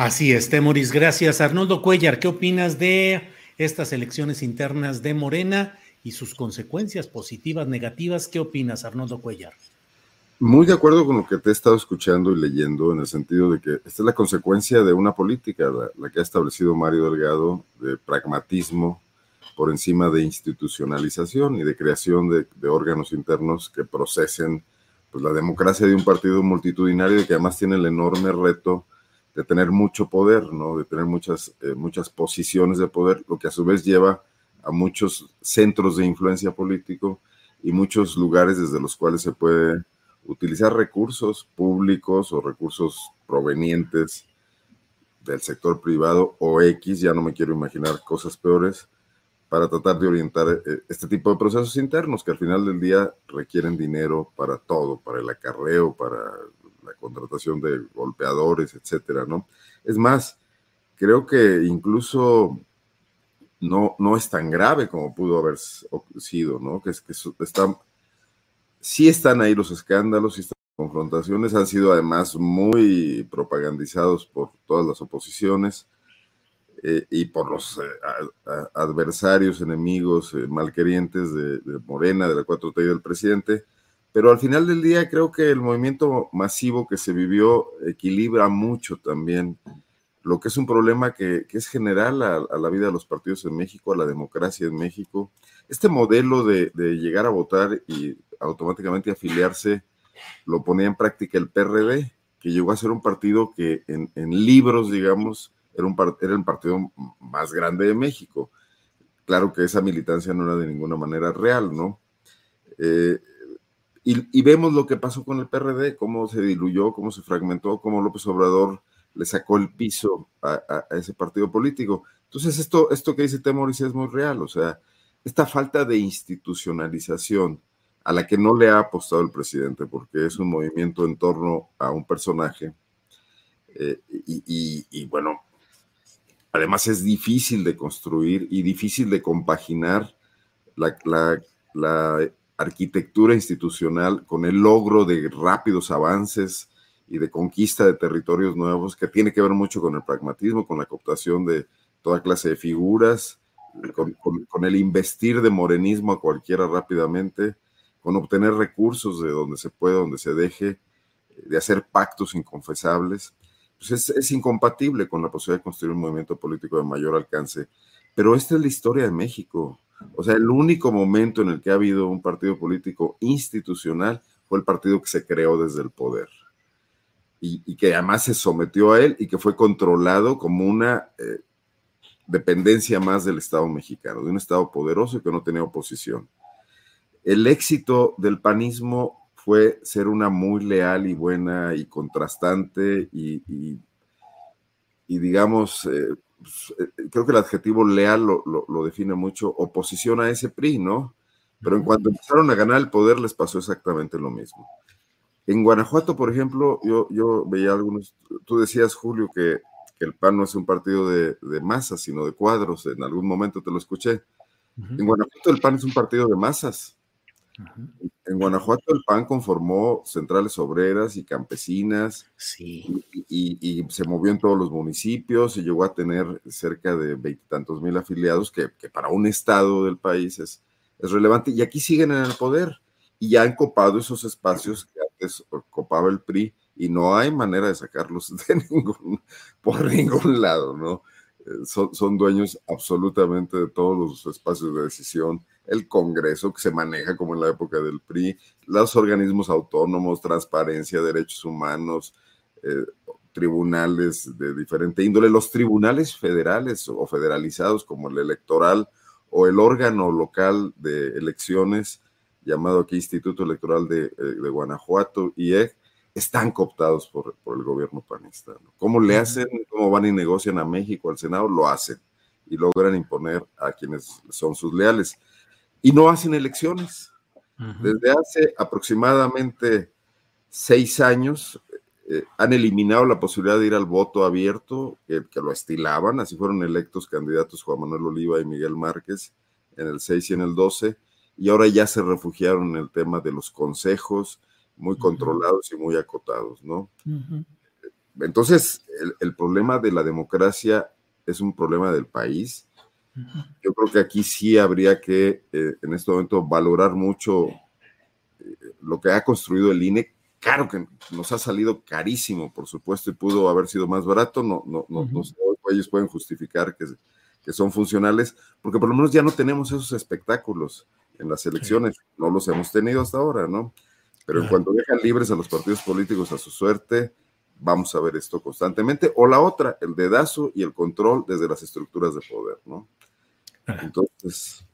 Así es, Temoris. Gracias. Arnoldo Cuellar, ¿qué opinas de estas elecciones internas de Morena y sus consecuencias positivas, negativas? ¿Qué opinas, Arnoldo Cuellar? Muy de acuerdo con lo que te he estado escuchando y leyendo, en el sentido de que esta es la consecuencia de una política, la, que ha establecido Mario Delgado, de pragmatismo por encima de institucionalización y de creación de, de órganos internos que procesen pues, la democracia de un partido multitudinario y que además tiene el enorme reto de tener mucho poder, ¿no? de tener muchas, eh, muchas posiciones de poder, lo que a su vez lleva a muchos centros de influencia político y muchos lugares desde los cuales se puede utilizar recursos públicos o recursos provenientes del sector privado o X, ya no me quiero imaginar cosas peores, para tratar de orientar eh, este tipo de procesos internos que al final del día requieren dinero para todo, para el acarreo, para la contratación de golpeadores, etcétera, ¿no? Es más, creo que incluso no, no es tan grave como pudo haber sido, ¿no? Que, que están, sí están ahí los escándalos, sí están las confrontaciones, han sido además muy propagandizados por todas las oposiciones eh, y por los eh, adversarios, enemigos, eh, malquerientes de, de, Morena, de la 4T y del presidente. Pero al final del día creo que el movimiento masivo que se vivió equilibra mucho también lo que es un problema que, que es general a, la vida de los partidos en México, a la democracia en México. Este modelo de, llegar a votar y automáticamente afiliarse lo ponía en práctica el PRD, que llegó a ser un partido que en, en libros, digamos, era, un, era el partido más grande de México. Claro que esa militancia no era de ninguna manera real, ¿no? Eh, y, vemos lo que pasó con el PRD, cómo se diluyó, cómo se fragmentó, cómo López Obrador le sacó el piso a, ese partido político. Entonces, esto, esto que dice Temoris es muy real, o sea, esta falta de institucionalización a la que no le ha apostado el presidente, porque es un movimiento en torno a un personaje. Eh, y, bueno, además es difícil de construir y difícil de compaginar la arquitectura institucional con el logro de rápidos avances y de conquista de territorios nuevos, que tiene que ver mucho con el pragmatismo, con la cooptación de toda clase de figuras, con, con, con, el investir de morenismo a cualquiera rápidamente, con obtener recursos de donde se puede, donde se deje, de hacer pactos inconfesables, pues es, es incompatible con la posibilidad de construir un movimiento político de mayor alcance. Pero esta es la historia de México. O sea, el único momento en el que ha habido un partido político institucional fue el partido que se creó desde el poder. Y, y que además se sometió a él y que fue controlado como una eh, dependencia más del Estado mexicano, de un Estado poderoso que no tenía oposición. El éxito del panismo fue ser una muy leal y buena y contrastante y, y, y digamos, eh, creo que el adjetivo leal lo, lo, lo, define mucho, oposición a ese PRI, ¿no? Pero en cuanto empezaron a ganar el poder les pasó exactamente lo mismo. En Guanajuato, por ejemplo, yo, yo veía algunos, tú decías, Julio, que que el PAN no es un partido de, de masas, sino de cuadros. En algún momento te lo escuché. Uh -huh. En Guanajuato el PAN es un partido de masas. Uh -huh. En Guanajuato el PAN conformó centrales obreras y campesinas sí. y, y, y, se movió en todos los municipios y llegó a tener cerca de veintitantos mil afiliados, que, que, para un estado del país es, es relevante. Y aquí siguen en el poder y ya han copado esos espacios que antes copaba el PRI y no hay manera de sacarlos de ningún, por ningún lado, ¿no? son, son, dueños absolutamente de todos los espacios de decisión, el Congreso que se maneja como en la época del PRI, los organismos autónomos, transparencia, derechos humanos, eh, tribunales de diferente índole, los tribunales federales o federalizados como el electoral o el órgano local de elecciones llamado aquí Instituto Electoral de, eh, de Guanajuato, IEG, están cooptados por, por el gobierno panista. ¿Cómo le hacen? ¿Cómo van y negocian a México, al Senado? Lo hacen y logran imponer a quienes son sus leales. Y no hacen elecciones. Desde hace aproximadamente seis años eh, han eliminado la posibilidad de ir al voto abierto, que, que lo estilaban, así fueron electos candidatos Juan Manuel Oliva y Miguel Márquez en el 6 y en el 12, y ahora ya se refugiaron en el tema de los consejos, muy controlados y muy acotados, ¿no? Entonces, el, problema de la democracia es un problema del país. Yo creo que aquí sí habría que, eh, en este momento, valorar mucho eh, lo que ha construido el INE. Claro que nos ha salido carísimo, por supuesto, y pudo haber sido más barato. No, no, no, ellos pueden justificar que, que son funcionales, porque por lo menos ya no tenemos esos espectáculos en las elecciones. No los hemos tenido hasta ahora, ¿no? Pero en cuanto dejan libres a los partidos políticos a su suerte, vamos a ver esto constantemente. O la otra, el dedazo y el control desde las estructuras de poder, ¿no? Entonces.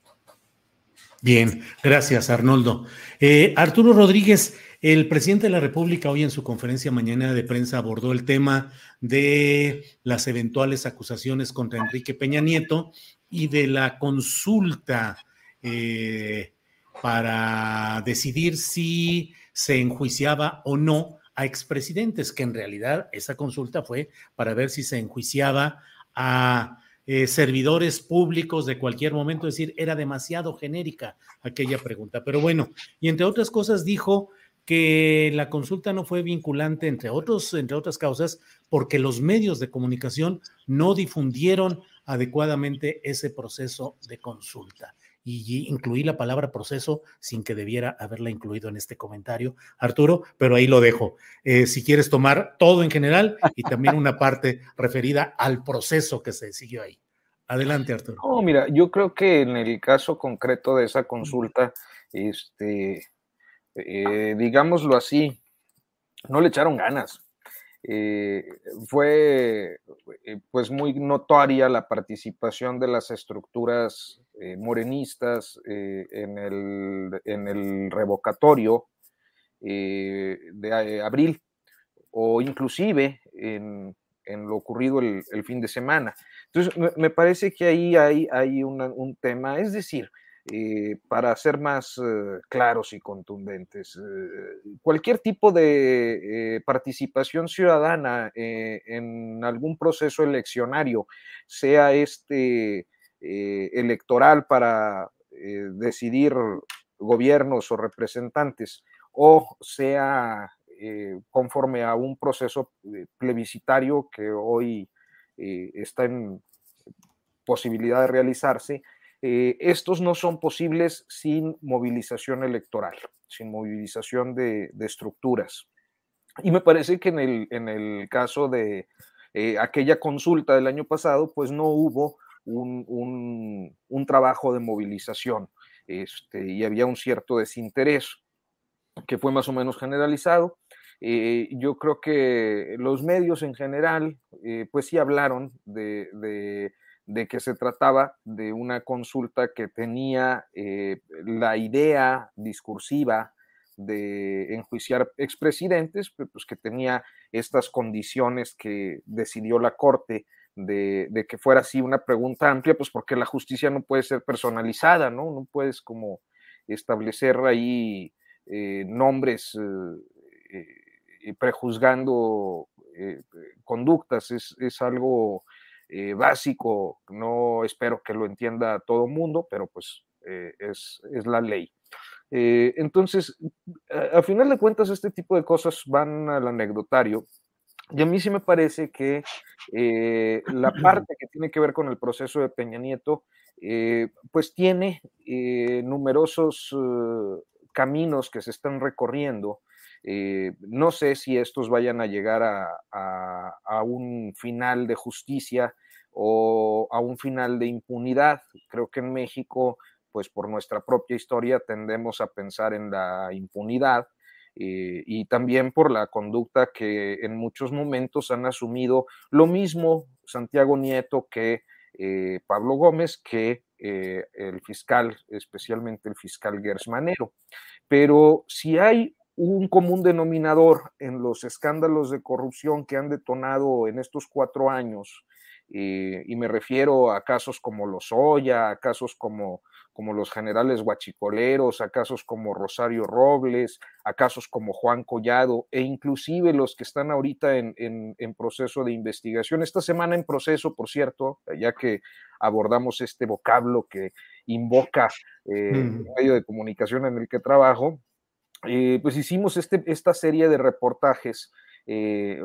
Bien, gracias, Arnoldo. Eh, Arturo Rodríguez, el presidente de la República hoy en su conferencia mañana de prensa abordó el tema de las eventuales acusaciones contra Enrique Peña Nieto y de la consulta eh, para decidir si se enjuiciaba o no a expresidentes, que en realidad esa consulta fue para ver si se enjuiciaba a eh, servidores públicos de cualquier momento, es decir, era demasiado genérica aquella pregunta. Pero bueno, y entre otras cosas dijo que la consulta no fue vinculante, entre, otros, entre otras causas, porque los medios de comunicación no difundieron adecuadamente ese proceso de consulta y incluí la palabra proceso sin que debiera haberla incluido en este comentario, Arturo, pero ahí lo dejo. Eh, si quieres tomar todo en general y también una parte referida al proceso que se siguió ahí. Adelante, Arturo. No, mira, yo creo que en el caso concreto de esa consulta, este, eh, digámoslo así, no le echaron ganas. Eh, fue pues muy notoria la participación de las estructuras eh, morenistas eh, en, el, en, el, revocatorio eh, de abril o inclusive en, lo ocurrido el, fin de semana. Entonces, me, parece que ahí hay, hay un tema, es decir, para ser más claros y contundentes. Cualquier tipo de participación ciudadana en algún proceso eleccionario, sea este eh, electoral para eh, decidir gobiernos o representantes, o sea eh, conforme a un proceso plebiscitario que hoy está en posibilidad de realizarse, estos no son posibles sin movilización electoral, sin movilización de, estructuras. Y me parece que en el, en el caso de aquella consulta del año pasado, pues no hubo un, trabajo de movilización este, y había un cierto desinterés que fue más o menos generalizado. Eh, yo creo que los medios en general, eh, pues sí hablaron de, que se trataba de una consulta que tenía eh, la idea discursiva de enjuiciar expresidentes, pues que tenía estas condiciones que decidió la Corte de, que fuera así una pregunta amplia, pues porque la justicia no puede ser personalizada, ¿no? No puedes como establecer ahí eh, nombres eh, eh, prejuzgando conductas, es, es algo básico, no espero que lo entienda todo mundo, pero pues es, es, la ley. entonces, a, a final de cuentas, este tipo de cosas van al anecdotario y a mí sí me parece que eh, la parte que tiene que ver con el proceso de Peña Nieto, eh, pues tiene eh, numerosos caminos que se están recorriendo. no sé si estos vayan a llegar a, un final de justicia o a un final de impunidad. Creo que en México, pues por nuestra propia historia, tendemos a pensar en la impunidad eh, y también por la conducta que en muchos momentos han asumido lo mismo Santiago Nieto que eh, Pablo Gómez, que eh, el fiscal, especialmente el fiscal Gersmanero. Pero si hay un común denominador en los escándalos de corrupción que han detonado en estos cuatro años, y me refiero a casos como los Oya, a casos como como los generales guachicoleros, a casos como Rosario Robles, a casos como Juan Collado e inclusive los que están ahorita en, proceso de investigación. Esta semana en proceso, por cierto, ya que abordamos este vocablo que invoca eh, el medio de comunicación en el que trabajo, eh, pues hicimos este, esta serie de reportajes eh,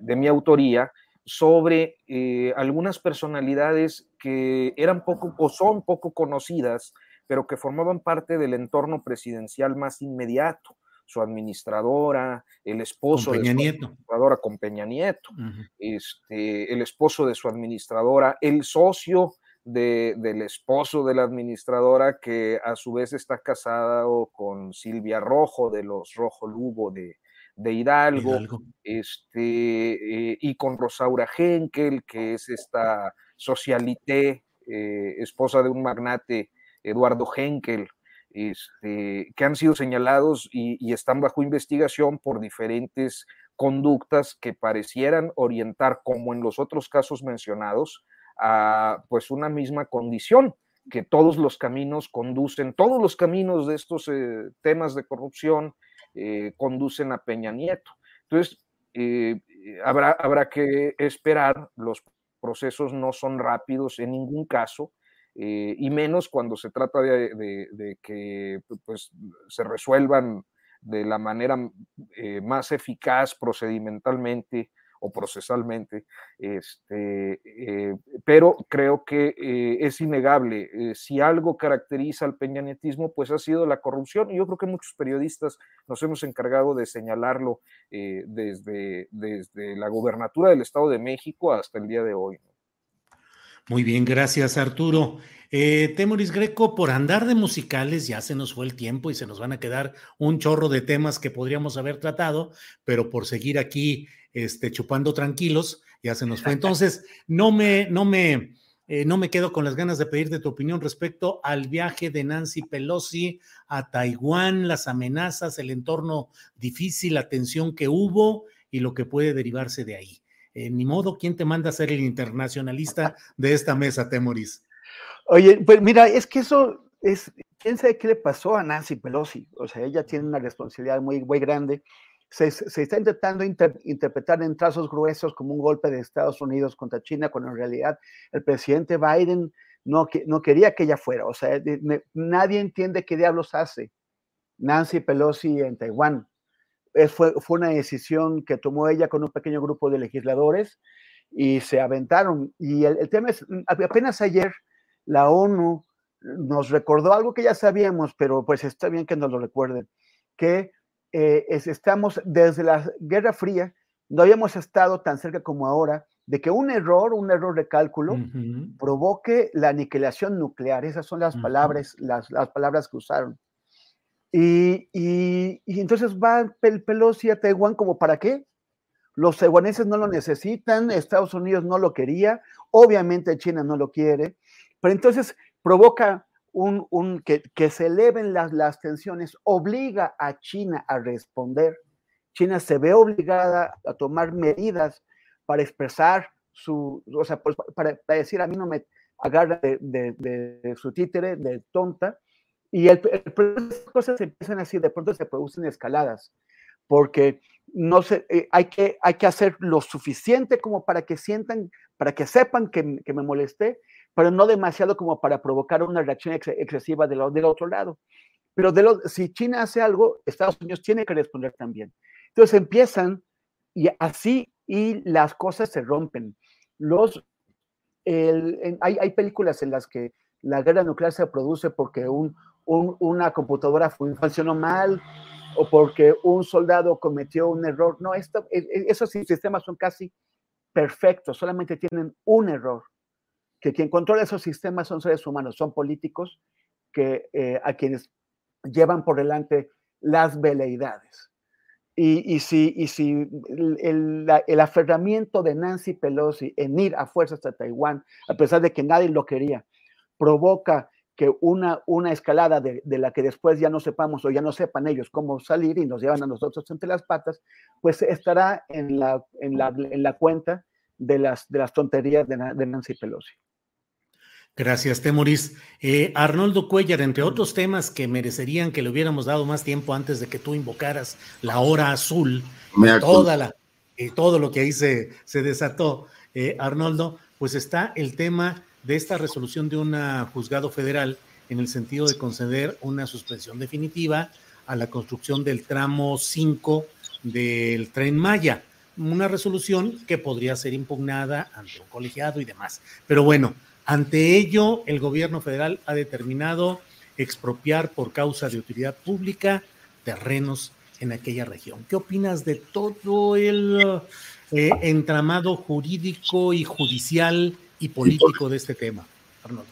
de mi autoría sobre eh, algunas personalidades que eran poco o son poco conocidas, pero que formaban parte del entorno presidencial más inmediato. Su administradora, el esposo de su administradora con Peña Nieto, este, el esposo de su administradora, el socio del esposo de la administradora, que a su vez está casado con Silvia Rojo, de los Rojo Lugo de, de Hidalgo, Este, eh, y con Rosaura Henkel, que es esta socialité, eh, esposa de un magnate, Eduardo Henkel, este, que han sido señalados y, están bajo investigación por diferentes conductas que parecieran orientar, como en los otros casos mencionados, a pues una misma condición, que todos los caminos conducen, todos los caminos de estos eh, temas de corrupción eh, conducen a Peña Nieto. Entonces, eh, habrá, habrá que esperar, los procesos no son rápidos en ningún caso, eh, y menos cuando se trata de, que pues, se resuelvan de la manera más eficaz procedimentalmente o procesalmente, este, eh, pero creo que eh, es innegable. Eh, si algo caracteriza al peñanetismo, pues ha sido la corrupción, y yo creo que muchos periodistas nos hemos encargado de señalarlo desde, desde la gubernatura del Estado de México hasta el día de hoy. Muy bien, gracias Arturo. Temoris Greco, por andar de musicales ya se nos fue el tiempo y se nos van a quedar un chorro de temas que podríamos haber tratado, pero por seguir aquí este, chupando tranquilos, ya se nos fue. Entonces, no me, no me, eh, no me quedo con las ganas de pedirte tu opinión respecto al viaje de Nancy Pelosi a Taiwán, las amenazas, el entorno difícil, la tensión que hubo y lo que puede derivarse de ahí. Eh, ni modo, ¿quién te manda a ser el internacionalista de esta mesa, Temoris? Oye, pues mira, es que eso es, quién sabe qué le pasó a Nancy Pelosi. O sea, ella tiene una responsabilidad muy, muy grande se, está intentando interpretar en trazos gruesos como un golpe de Estados Unidos contra China, cuando en realidad el presidente Biden no, no quería que ella fuera. O sea, nadie entiende qué diablos hace Nancy Pelosi en Taiwán. Fue, fue una decisión que tomó ella con un pequeño grupo de legisladores y se aventaron. Y el, el tema es, apenas ayer la ONU nos recordó algo que ya sabíamos, pero pues está bien que nos lo recuerden, que eh, estamos desde la Guerra Fría, no habíamos estado tan cerca como ahora de que un error, un error de cálculo, provoque la aniquilación nuclear. Esas son las palabras, las, palabras que usaron. Y, entonces va el Pelosi a Taiwán como para qué? Los taiwaneses no lo necesitan, Estados Unidos no lo quería, obviamente China no lo quiere, pero entonces provoca un, que, se eleven las, las tensiones obliga a China a responder. China se ve obligada a tomar medidas para expresar su, o sea, pues, para, decir a mí no me agarra de, su títere, de tonta, y el, cosas se empiezan así, de pronto se producen escaladas, porque no se, eh, hay, que, hay que hacer lo suficiente como para que sientan, para que sepan que, que me molesté, pero no demasiado como para provocar una reacción excesiva del, del otro lado. Pero de lo, si China hace algo, Estados Unidos tiene que responder también. Entonces empiezan y así y las cosas se rompen. Los, hay, hay, películas en las que la guerra nuclear se produce porque un, una computadora funcionó mal o porque un soldado cometió un error. No, esto, e, e, esos sistemas son casi perfectos, solamente tienen un error que quien controla esos sistemas son seres humanos, son políticos que, eh, a quienes llevan por delante las veleidades. Y, si, y si el, el, aferramiento de Nancy Pelosi en ir a fuerzas a Taiwán, a pesar de que nadie lo quería, provoca que una, una escalada de, de, la que después ya no sepamos o ya no sepan ellos cómo salir y nos llevan a nosotros entre las patas, pues estará en la, en la, en la cuenta de las, de las tonterías de, de Nancy Pelosi. Gracias, Temoris. Eh, Arnoldo Cuellar, entre otros temas que merecerían que le hubiéramos dado más tiempo antes de que tú invocaras la hora azul, toda la, y todo lo que ahí se, se desató, eh, Arnoldo, pues está el tema de esta resolución de un juzgado federal en el sentido de conceder una suspensión definitiva a la construcción del tramo 5 del tren Maya. Una resolución que podría ser impugnada ante un colegiado y demás. Pero bueno, ante ello, el gobierno federal ha determinado expropiar por causa de utilidad pública terrenos en aquella región. ¿Qué opinas de todo el eh, entramado jurídico y judicial y político de este tema, Arnoldo?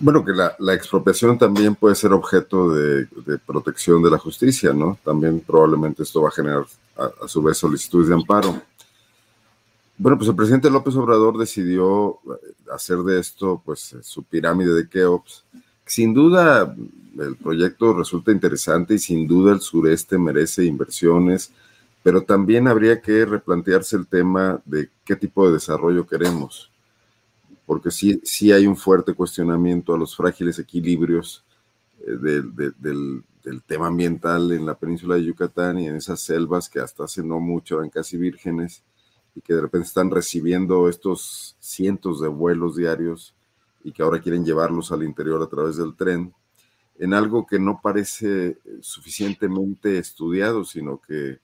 Bueno, que la, expropiación también puede ser objeto de, protección de la justicia, ¿no? También probablemente esto va a generar a su vez solicitudes de amparo. Bueno, pues el presidente López Obrador decidió eh, hacer de esto, pues, eh, su pirámide de Keops. Sin duda, el proyecto resulta interesante y sin duda el sureste merece inversiones, pero también habría que replantearse el tema de qué tipo de desarrollo queremos, porque sí, sí hay un fuerte cuestionamiento a los frágiles equilibrios eh, del, del tema ambiental en la península de Yucatán y en esas selvas que hasta hace no mucho eran casi vírgenes y que de repente están recibiendo estos cientos de vuelos diarios y que ahora quieren llevarlos al interior a través del tren, en algo que no parece suficientemente estudiado, sino que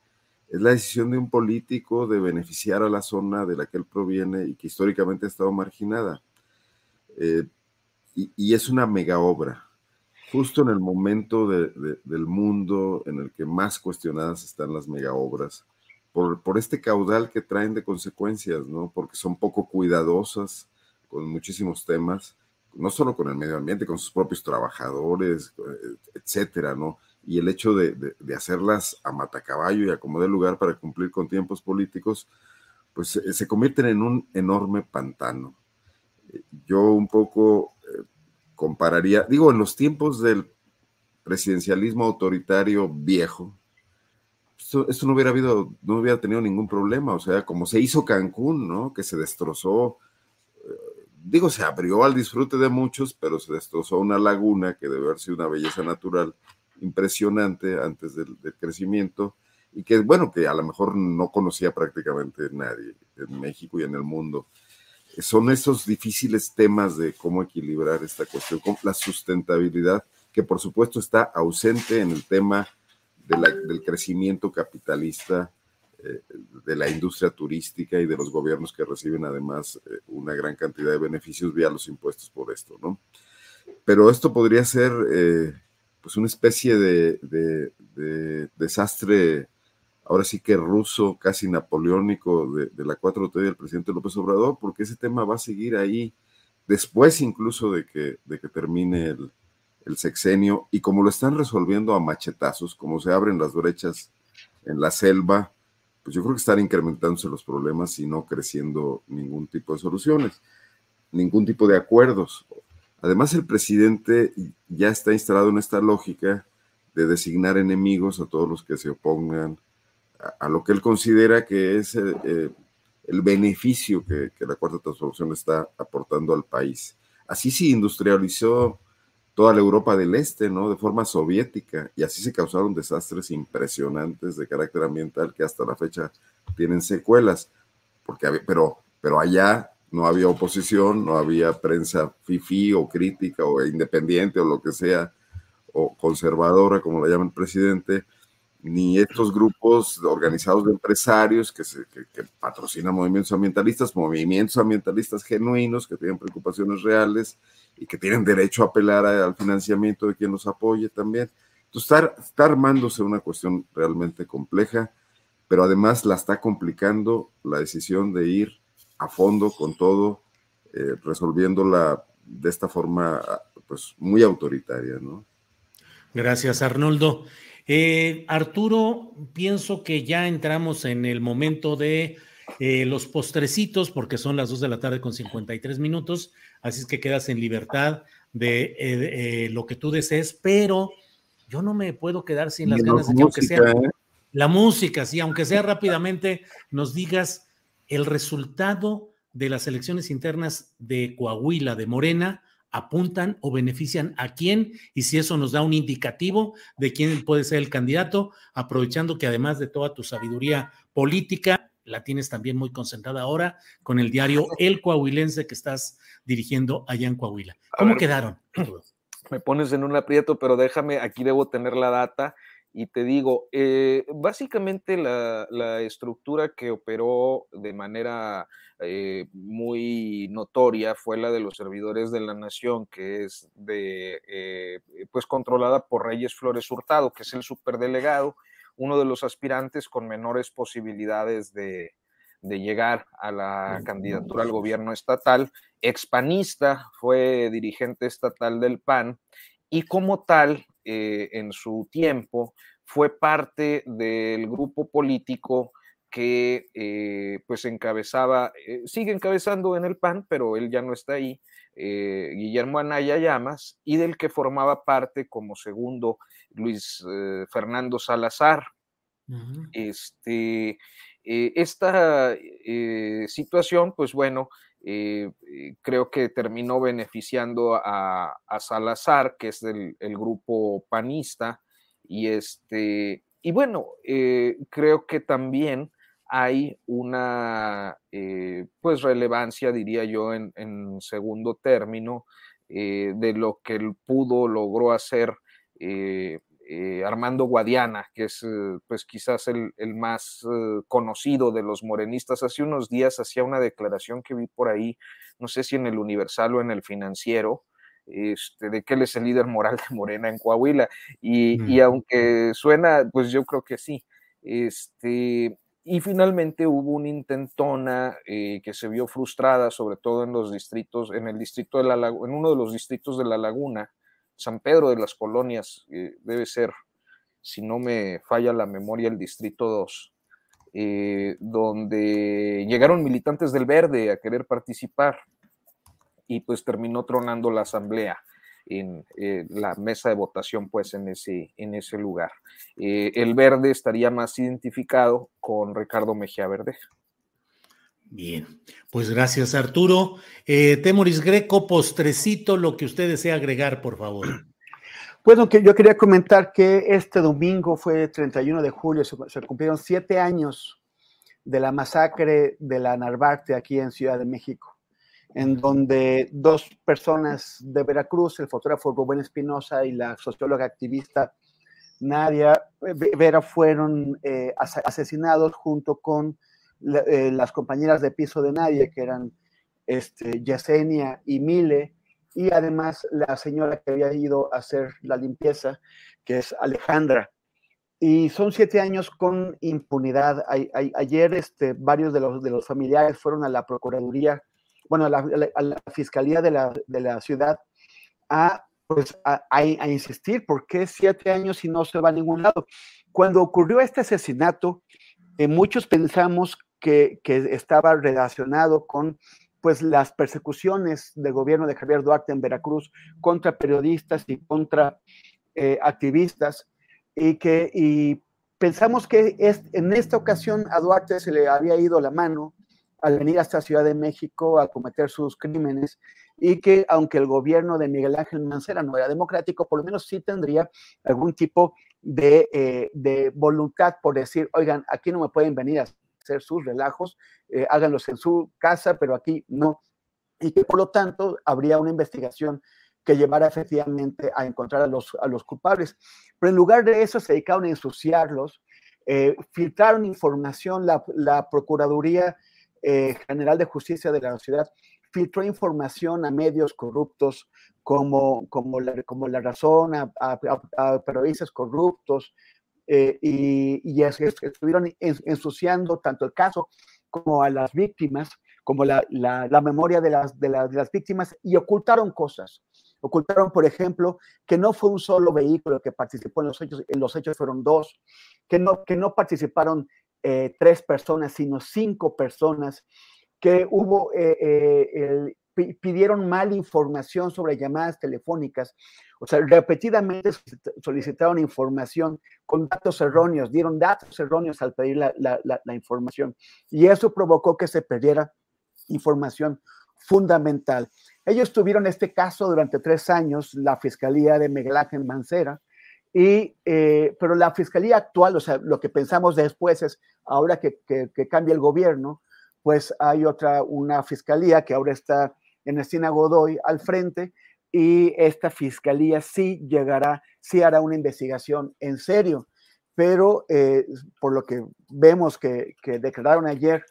es la decisión de un político de beneficiar a la zona de la que él proviene y que históricamente ha estado marginada. Eh, y, es una mega obra, justo en el momento del mundo en el que más cuestionadas están las mega obras por, este caudal que traen de consecuencias, ¿no? Porque son poco cuidadosas con muchísimos temas, no solo con el medio ambiente, con sus propios trabajadores, eh, etcétera, ¿no? Y el hecho de, hacerlas a matacaballo y acomodar lugar para cumplir con tiempos políticos, pues se convierten en un enorme pantano. Yo un poco eh, compararía, digo, en los tiempos del presidencialismo autoritario viejo, esto, no hubiera habido, no hubiera tenido ningún problema, o sea, como se hizo Cancún, ¿no? Que se destrozó, eh, digo, se abrió al disfrute de muchos, pero se destrozó una laguna que debe haber sido una belleza natural impresionante antes del, crecimiento y que, bueno, que a lo mejor no conocía prácticamente nadie en México y en el mundo. Son esos difíciles temas de cómo equilibrar esta cuestión la sustentabilidad, que por supuesto está ausente en el tema del crecimiento capitalista eh, de la industria turística y de los gobiernos que reciben además eh, una gran cantidad de beneficios vía los impuestos por esto, ¿no? Pero esto podría ser eh, pues una especie de, desastre, ahora sí que ruso, casi napoleónico de, la 4T del presidente López Obrador, porque ese tema va a seguir ahí después incluso de que, termine el, el sexenio y como lo están resolviendo a machetazos, como se abren las brechas en la selva, pues yo creo que están incrementándose los problemas y no creciendo ningún tipo de soluciones, ningún tipo de acuerdos. Además, el presidente ya está instalado en esta lógica de designar enemigos a todos los que se opongan a, lo que él considera que es eh, eh, el beneficio que, la cuarta transformación está aportando al país. Así se industrializó toda la Europa del Este, ¿no? De forma soviética, y así se causaron desastres impresionantes de carácter ambiental que hasta la fecha tienen secuelas, porque pero, pero allá no había oposición, no había prensa fifi o crítica o independiente o lo que sea, o conservadora, como la llama el presidente, ni estos grupos organizados de empresarios que, patrocinan movimientos ambientalistas, movimientos ambientalistas genuinos que tienen preocupaciones reales y que tienen derecho a apelar al financiamiento de quien los apoye también. Entonces está, está armándose una cuestión realmente compleja, pero además la está complicando la decisión de ir a fondo con todo eh, resolviéndola de esta forma, pues muy autoritaria, ¿no? Gracias, Arnoldo. Eh, Arturo, pienso que ya entramos en el momento de eh, los postrecitos, porque son las 2 de la tarde con 53 minutos, así es que quedas en libertad de, eh, lo que tú desees, pero yo no me puedo quedar sin las ganas de que, aunque sea la música, sí, aunque sea rápidamente, nos digas el resultado de las elecciones internas de Coahuila, de Morena, apuntan o benefician a quién y si eso nos da un indicativo de quién puede ser el candidato, aprovechando que además de toda tu sabiduría política, la tienes también muy concentrada ahora con el diario El Coahuilense que estás dirigiendo allá en Coahuila. ¿Cómo quedaron? Me pones en un aprieto, pero déjame, aquí debo tener la data y te digo, eh, básicamente la, estructura que operó de manera eh, muy notoria fue la de los servidores de la nación, que es de, eh, pues controlada por Reyes Flores Hurtado, que es el superdelegado, uno de los aspirantes con menores posibilidades de, de llegar a la candidatura al gobierno estatal, expanista, fue dirigente estatal del PAN y como tal eh, en su tiempo fue parte del grupo político que eh, pues encabezaba, eh, sigue encabezando en el PAN, pero él ya no está ahí, Guillermo Anaya Llamas, y del que formaba parte como segundo Luis Fernando Salazar. Este, esta situación, pues bueno, eh, eh, creo que terminó beneficiando a, Salazar, que es del el grupo panista, y este, y bueno, eh, creo que también hay una pues relevancia, diría yo, en, en segundo término, de lo que él pudo, logró hacer eh, Armando Guadiana, que es eh, pues quizás el, más eh, conocido de los morenistas. Hace unos días hacía una declaración que vi por ahí, no sé si en el Universal o en el Financiero, este, de que él es el líder moral de Morena en Coahuila. Y, y aunque suena, pues yo creo que sí. Este, y finalmente hubo una intentona que se vio frustrada, sobre todo en los distritos, en el distrito de la en uno de los distritos de la Laguna, San Pedro de las Colonias, eh, debe ser, si no me falla la memoria, el Distrito 2, eh, donde llegaron militantes del Verde a querer participar y pues terminó tronando la asamblea en eh, la mesa de votación pues en ese, en ese lugar. el Verde estaría más identificado con Ricardo Mejía Verde. Bien, pues gracias Arturo. Eh, Temoris Greco, postrecito, lo que usted desea agregar, por favor. Bueno, que yo quería comentar que este domingo fue 31 de julio, se, cumplieron siete años de la masacre de la Narvarte aquí en Ciudad de México, en donde dos personas de Veracruz, el fotógrafo Rubén Espinosa y la socióloga activista Nadia Vera, fueron eh, asesinados junto con eh, las compañeras de piso de nadie, que eran este, Yesenia y Mile, y además la señora que había ido a hacer la limpieza, que es Alejandra. Y son siete años con impunidad. ayer este, varios de los, de los familiares fueron a la Procuraduría, bueno, a la, Fiscalía de la, de la, ciudad a, pues, a, a, insistir, ¿por qué siete años y no se va a ningún lado? Cuando ocurrió este asesinato, muchos pensamos que, estaba relacionado con pues las persecuciones del gobierno de Javier Duarte en Veracruz contra periodistas y contra eh, activistas y que pensamos que es, en esta ocasión a Duarte se le había ido la mano al venir hasta Ciudad de México a cometer sus crímenes y que aunque el gobierno de Miguel Ángel Mancera no era democrático, por lo menos sí tendría algún tipo de, eh, de voluntad por decir, oigan, aquí no me pueden venir a hacer sus relajos, eh, háganlos en su casa, pero aquí no. Y que por lo tanto habría una investigación que llevara efectivamente a encontrar a los, a los culpables. Pero en lugar de eso se dedicaron a ensuciarlos, eh, filtraron información, la, la Procuraduría eh, General de Justicia de la ciudad filtró información a medios corruptos como, como, la, como la Razón, a, a, a periodistas corruptos, eh, y, y estuvieron ensuciando tanto el caso como a las víctimas como la, memoria de las, de, las víctimas y ocultaron cosas. Ocultaron, por ejemplo, que no fue un solo vehículo que participó en los hechos, en los hechos fueron dos, que no, que no participaron eh, tres personas, sino cinco personas, que hubo, eh, eh, pidieron mal información sobre llamadas telefónicas, o sea, repetidamente solicitaron información con datos erróneos, dieron datos erróneos al pedir la, la información, y eso provocó que se perdiera información fundamental. Ellos tuvieron este caso durante tres años, la Fiscalía de Miguel Ángel Mancera, y, eh, pero la Fiscalía actual, o sea, lo que pensamos después es, ahora que, que, cambia el gobierno, pues hay otra, una Fiscalía que ahora está en Estina Godoy al frente, y esta Fiscalía sí llegará, sí hará una investigación en serio, pero eh, por lo que vemos que, que declararon ayer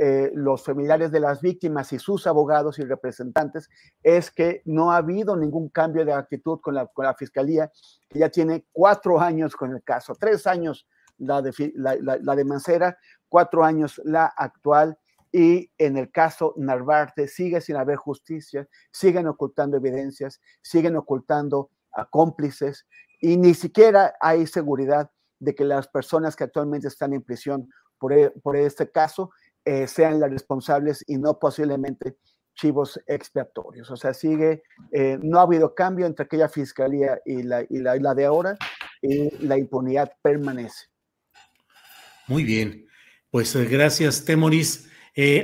eh, los familiares de las víctimas y sus abogados y representantes es que no ha habido ningún cambio de actitud con la, con la fiscalía, que ya tiene cuatro años con el caso, tres años la de, la, de Mancera, cuatro años la actual, y en el caso Narvarte sigue sin haber justicia, siguen ocultando evidencias, siguen ocultando a cómplices y ni siquiera hay seguridad de que las personas que actualmente están en prisión por, e, por este caso eh, sean las responsables y no posiblemente chivos expiatorios. O sea, sigue, eh, no ha habido cambio entre aquella fiscalía y la, y la, de ahora y la impunidad permanece. Muy bien, pues eh, gracias, Temoris.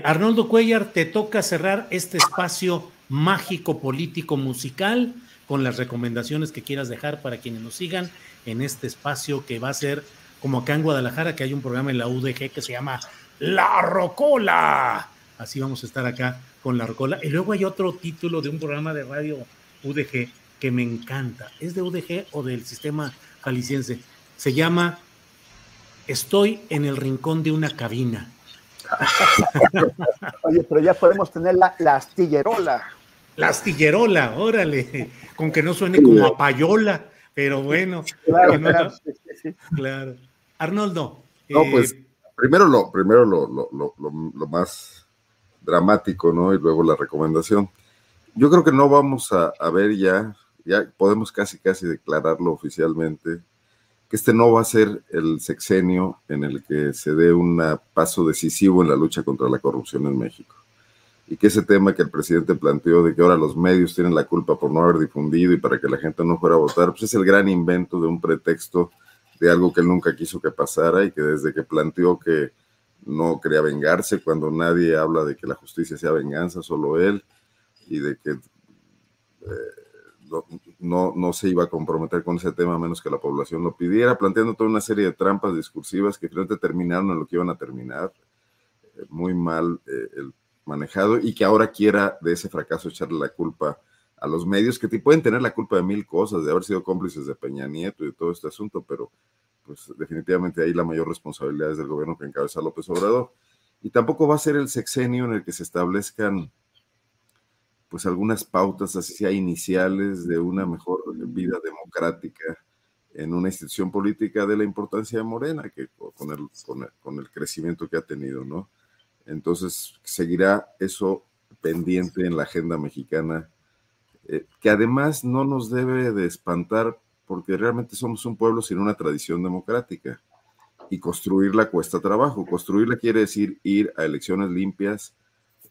Arnoldo Cuellar, te toca cerrar este espacio mágico político musical con las recomendaciones que quieras dejar para quienes nos sigan en este espacio que va a ser como acá en Guadalajara, que hay un programa en la UDG que se llama la Rocola. Así vamos a estar acá con La Rocola. Y luego hay otro título de un programa de radio UDG que me encanta. ¿Es de UDG o del sistema jalisciense? Se llama Estoy en el rincón de una cabina. Oye, pero ya podemos tener la, astillerola. La astillerola, órale, con que no suene como a payola, pero bueno. Claro, claro. Arnoldo. No, pues eh, primero lo, primero lo, lo, lo, más dramático, ¿no? Y luego la recomendación. Yo creo que no vamos a, a, ver ya, ya podemos casi casi declararlo oficialmente, este no va a ser el sexenio en el que se dé un paso decisivo en la lucha contra la corrupción en México. Y que ese tema que el presidente planteó de que ahora los medios tienen la culpa por no haber difundido y para que la gente no fuera a votar, pues es el gran invento de un pretexto de algo que él nunca quiso que pasara y que desde que planteó que no quería vengarse, cuando nadie habla de que la justicia sea venganza, solo él, y de que eh, no, no, se iba a comprometer con ese tema a menos que la población lo pidiera, planteando toda una serie de trampas discursivas que finalmente terminaron en lo que iban a terminar, eh, muy mal eh, manejado, y que ahora quiera de ese fracaso echarle la culpa a los medios que pueden tener la culpa de mil cosas, de haber sido cómplices de Peña Nieto y de todo este asunto, pero pues definitivamente ahí la mayor responsabilidad es del gobierno que encabeza López Obrador. Y tampoco va a ser el sexenio en el que se establezcan pues algunas pautas, así sea iniciales, de una mejor vida democrática en una institución política de la importancia de Morena, que con el, con el, con el crecimiento que ha tenido, ¿no? Entonces seguirá eso pendiente en la agenda mexicana eh, que además no nos debe de espantar porque realmente somos un pueblo sin una tradición democrática y construirla cuesta trabajo. Construirla quiere decir ir a elecciones limpias,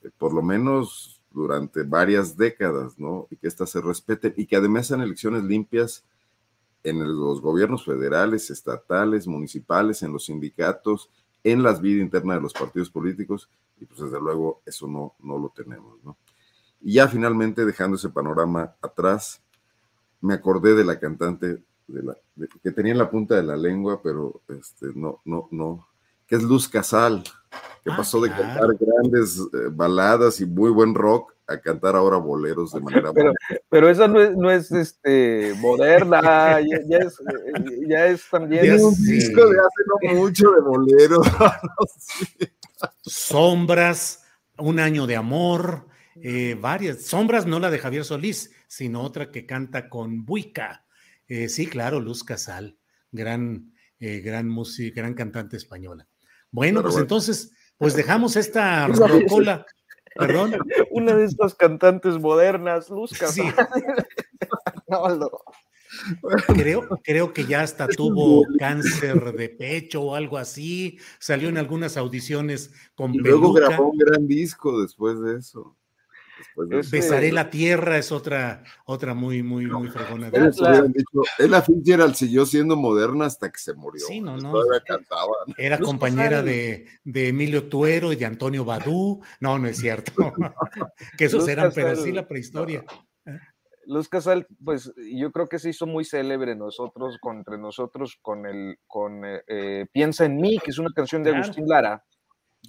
eh, por lo menos durante varias décadas, ¿no? Y que éstas se respeten y que además sean elecciones limpias en los gobiernos federales, estatales, municipales, en los sindicatos, en las vidas internas de los partidos políticos, y pues desde luego eso no, no lo tenemos, ¿no? Y ya finalmente, dejando ese panorama atrás, me acordé de la cantante que tenía en la punta de la lengua, pero este, no, no, no, que es Luz Casal, que ah, pasó de cantar grandes eh, baladas y muy buen rock a cantar ahora boleros de manera pero, pero esa no es, no es este moderna, ya, es, ya es también un disco de hace no mucho de boleros. Sombras, un año de amor, eh, varias. Sombras, no la de Javier Solís, sino otra que canta con Buica. Eh, sí, claro, Luz Casal, gran, eh, gran música, gran cantante española. Bueno, pues entonces, pues dejamos esta rocola. Perdón. Una de estas cantantes modernas, Luz Sí. Arnoldo. Creo, creo que ya hasta tuvo cáncer de pecho o algo así. Salió en algunas audiciones con Y luego peluca. grabó un gran disco después de eso. De Besaré la tierra es otra, otra muy, muy, muy fregona. de- dicho, Ella Fitzgerald siguió siendo moderna hasta que se murió. Sí, no, no. Todavía cantaba. Era compañera de, de Emilio Tuero y de Antonio Badú. No, no es cierto. que esos Luz eran, pero sí la prehistoria. Luz Casal, pues yo creo que se hizo muy célebre nosotros, con- entre nosotros, con el, con eh, eh, Piensa en mí, que es una canción de Claro. Agustín Lara,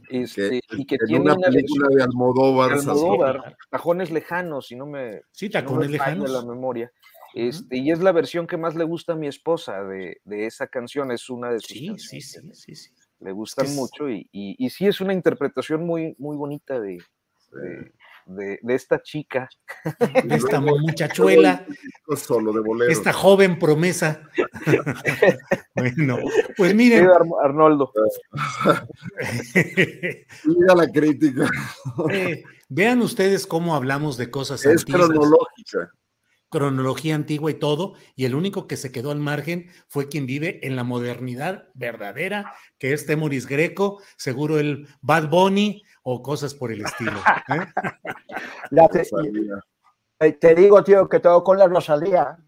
Que, este, y que en tiene una una película de Almodóvar. de sacó- Almodóvar, Tajones Lejanos, si no me, Sí, si no me lejanos. la memoria. Este, Y es la versión que más le gusta a mi esposa de, de esa canción, es una de sus Sí, sí, canciones sí, sí, sí. le gustan es- mucho y, y, y sí es una interpretación muy, muy bonita de, de, de- de esta chica. De esta muchachuela, disco solo de bolero. esta joven promesa. bueno, pues miren, Arnoldo. Mira la crítica. eh, vean ustedes cómo hablamos de cosas Es antiguas. cronológica. cronología antigua y todo, y el único que se quedó al margen fue quien vive en la modernidad verdadera, que es Temoris Greco, seguro el Bad Bunny o cosas por el estilo. ¿eh? Te, eh, te digo, tío, que todo con la Rosalía.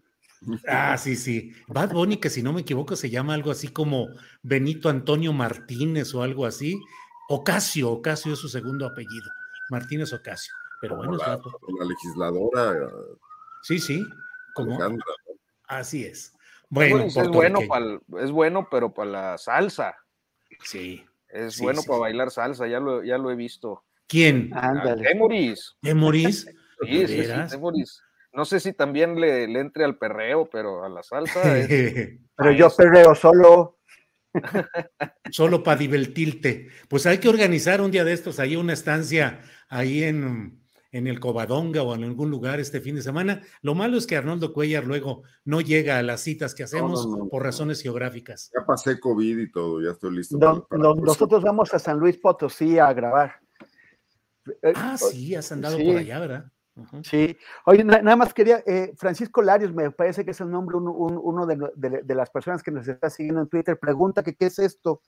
Ah, sí, sí. Bad Bunny, que si no me equivoco se llama algo así como Benito Antonio Martínez o algo así. Ocasio, Ocasio es su segundo apellido. Martínez Ocasio. Pero bueno, Como es la, la legisladora Sí, sí. Como, Alejandra. así es. Bueno, Pues por es, bueno Torque. pa'l- es bueno, pero para la salsa. Sí. Es Sí, bueno sí, para sí. bailar salsa, ya lo, ya lo he visto. ¿Quién? Ándale. Temoris. ¿Temoris? Sí, ¿De sí? Temoris. No sé si también le, le entre al perreo, pero a la salsa es- Pero yo perreo solo. Solo para divertirte. Pues hay que organizar un día de estos ahí una estancia ahí en, en el Covadonga o en algún lugar este fin de semana. Lo malo es que Arnoldo Cuellar luego no llega a las citas que hacemos no, no, por razones geográficas. Ya pasé COVID y todo, ya estoy listo. Para- nosotros vamos a San Luis Potosí a grabar. Eh, Ah, sí, has andado Sí. por allá, ¿verdad? Sí, oye, na- nada más quería, eh, Francisco Larios, me parece que es el nombre, uno, un- uno de- de las personas que nos está siguiendo en Twitter, pregunta que qué es esto.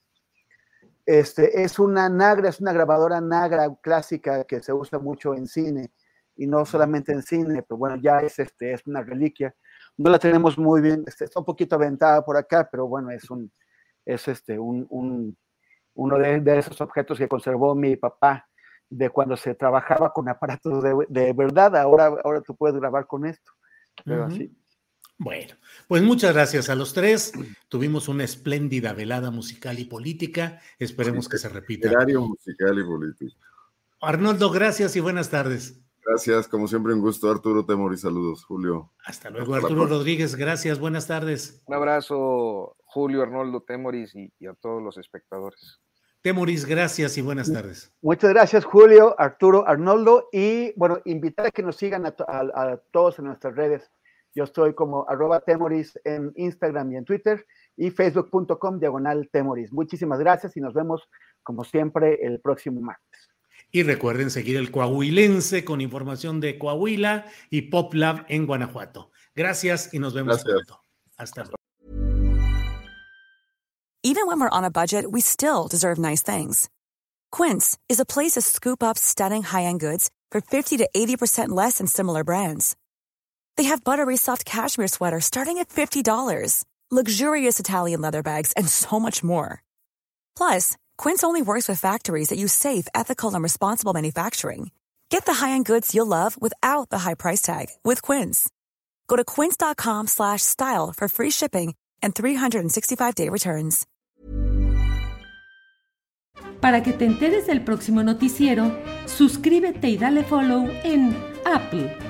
Este, es una Nagra, es una grabadora Nagra clásica que se usa mucho en cine, y no solamente en cine, pero bueno, ya es, este, es una reliquia. No la tenemos muy bien, este, está un poquito aventada por acá, pero bueno, es un, es este, un, un- uno de, de esos objetos que conservó mi papá de cuando se trabajaba con aparatos de, de verdad, ahora, ahora tú puedes grabar con esto. Pero Ujú. así. Bueno, pues muchas gracias a los tres. Tuvimos una espléndida velada musical y política. Esperemos que se repita. Literario, musical y político. Arnoldo, gracias y buenas tardes. Gracias, como siempre, un gusto. Arturo Temor y saludos, Julio. Hasta luego, Hasta Arturo. Rodríguez. Gracias, buenas tardes. Un abrazo, Julio Arnoldo Temoris y, y a todos los espectadores. Temoris, gracias y buenas tardes. Muchas gracias, Julio, Arturo, Arnoldo. Y bueno, invitar a que nos sigan a, to- a- a todos en nuestras redes. Yo estoy como arroba temoris en Instagram y en Twitter y facebook.com diagonal temoris. Muchísimas gracias y nos vemos como siempre el próximo martes. Y recuerden seguir el Coahuilense con información de Coahuila y Pop Lab en Guanajuato. Gracias y nos vemos Gracias. pronto. Hasta luego. Even when we're on a budget, we still deserve nice things. Quince is a place to scoop up stunning high-end goods for 50 to 80% less than similar brands. They have buttery soft cashmere sweaters starting at $50, luxurious Italian leather bags, and so much more. Plus, Quince only works with factories that use safe, ethical, and responsible manufacturing. Get the high-end goods you'll love without the high price tag with Quince. Go to quince.com slash style for free shipping and 365-day returns. Para que te enteres del próximo noticiero, suscríbete y dale follow en Apple,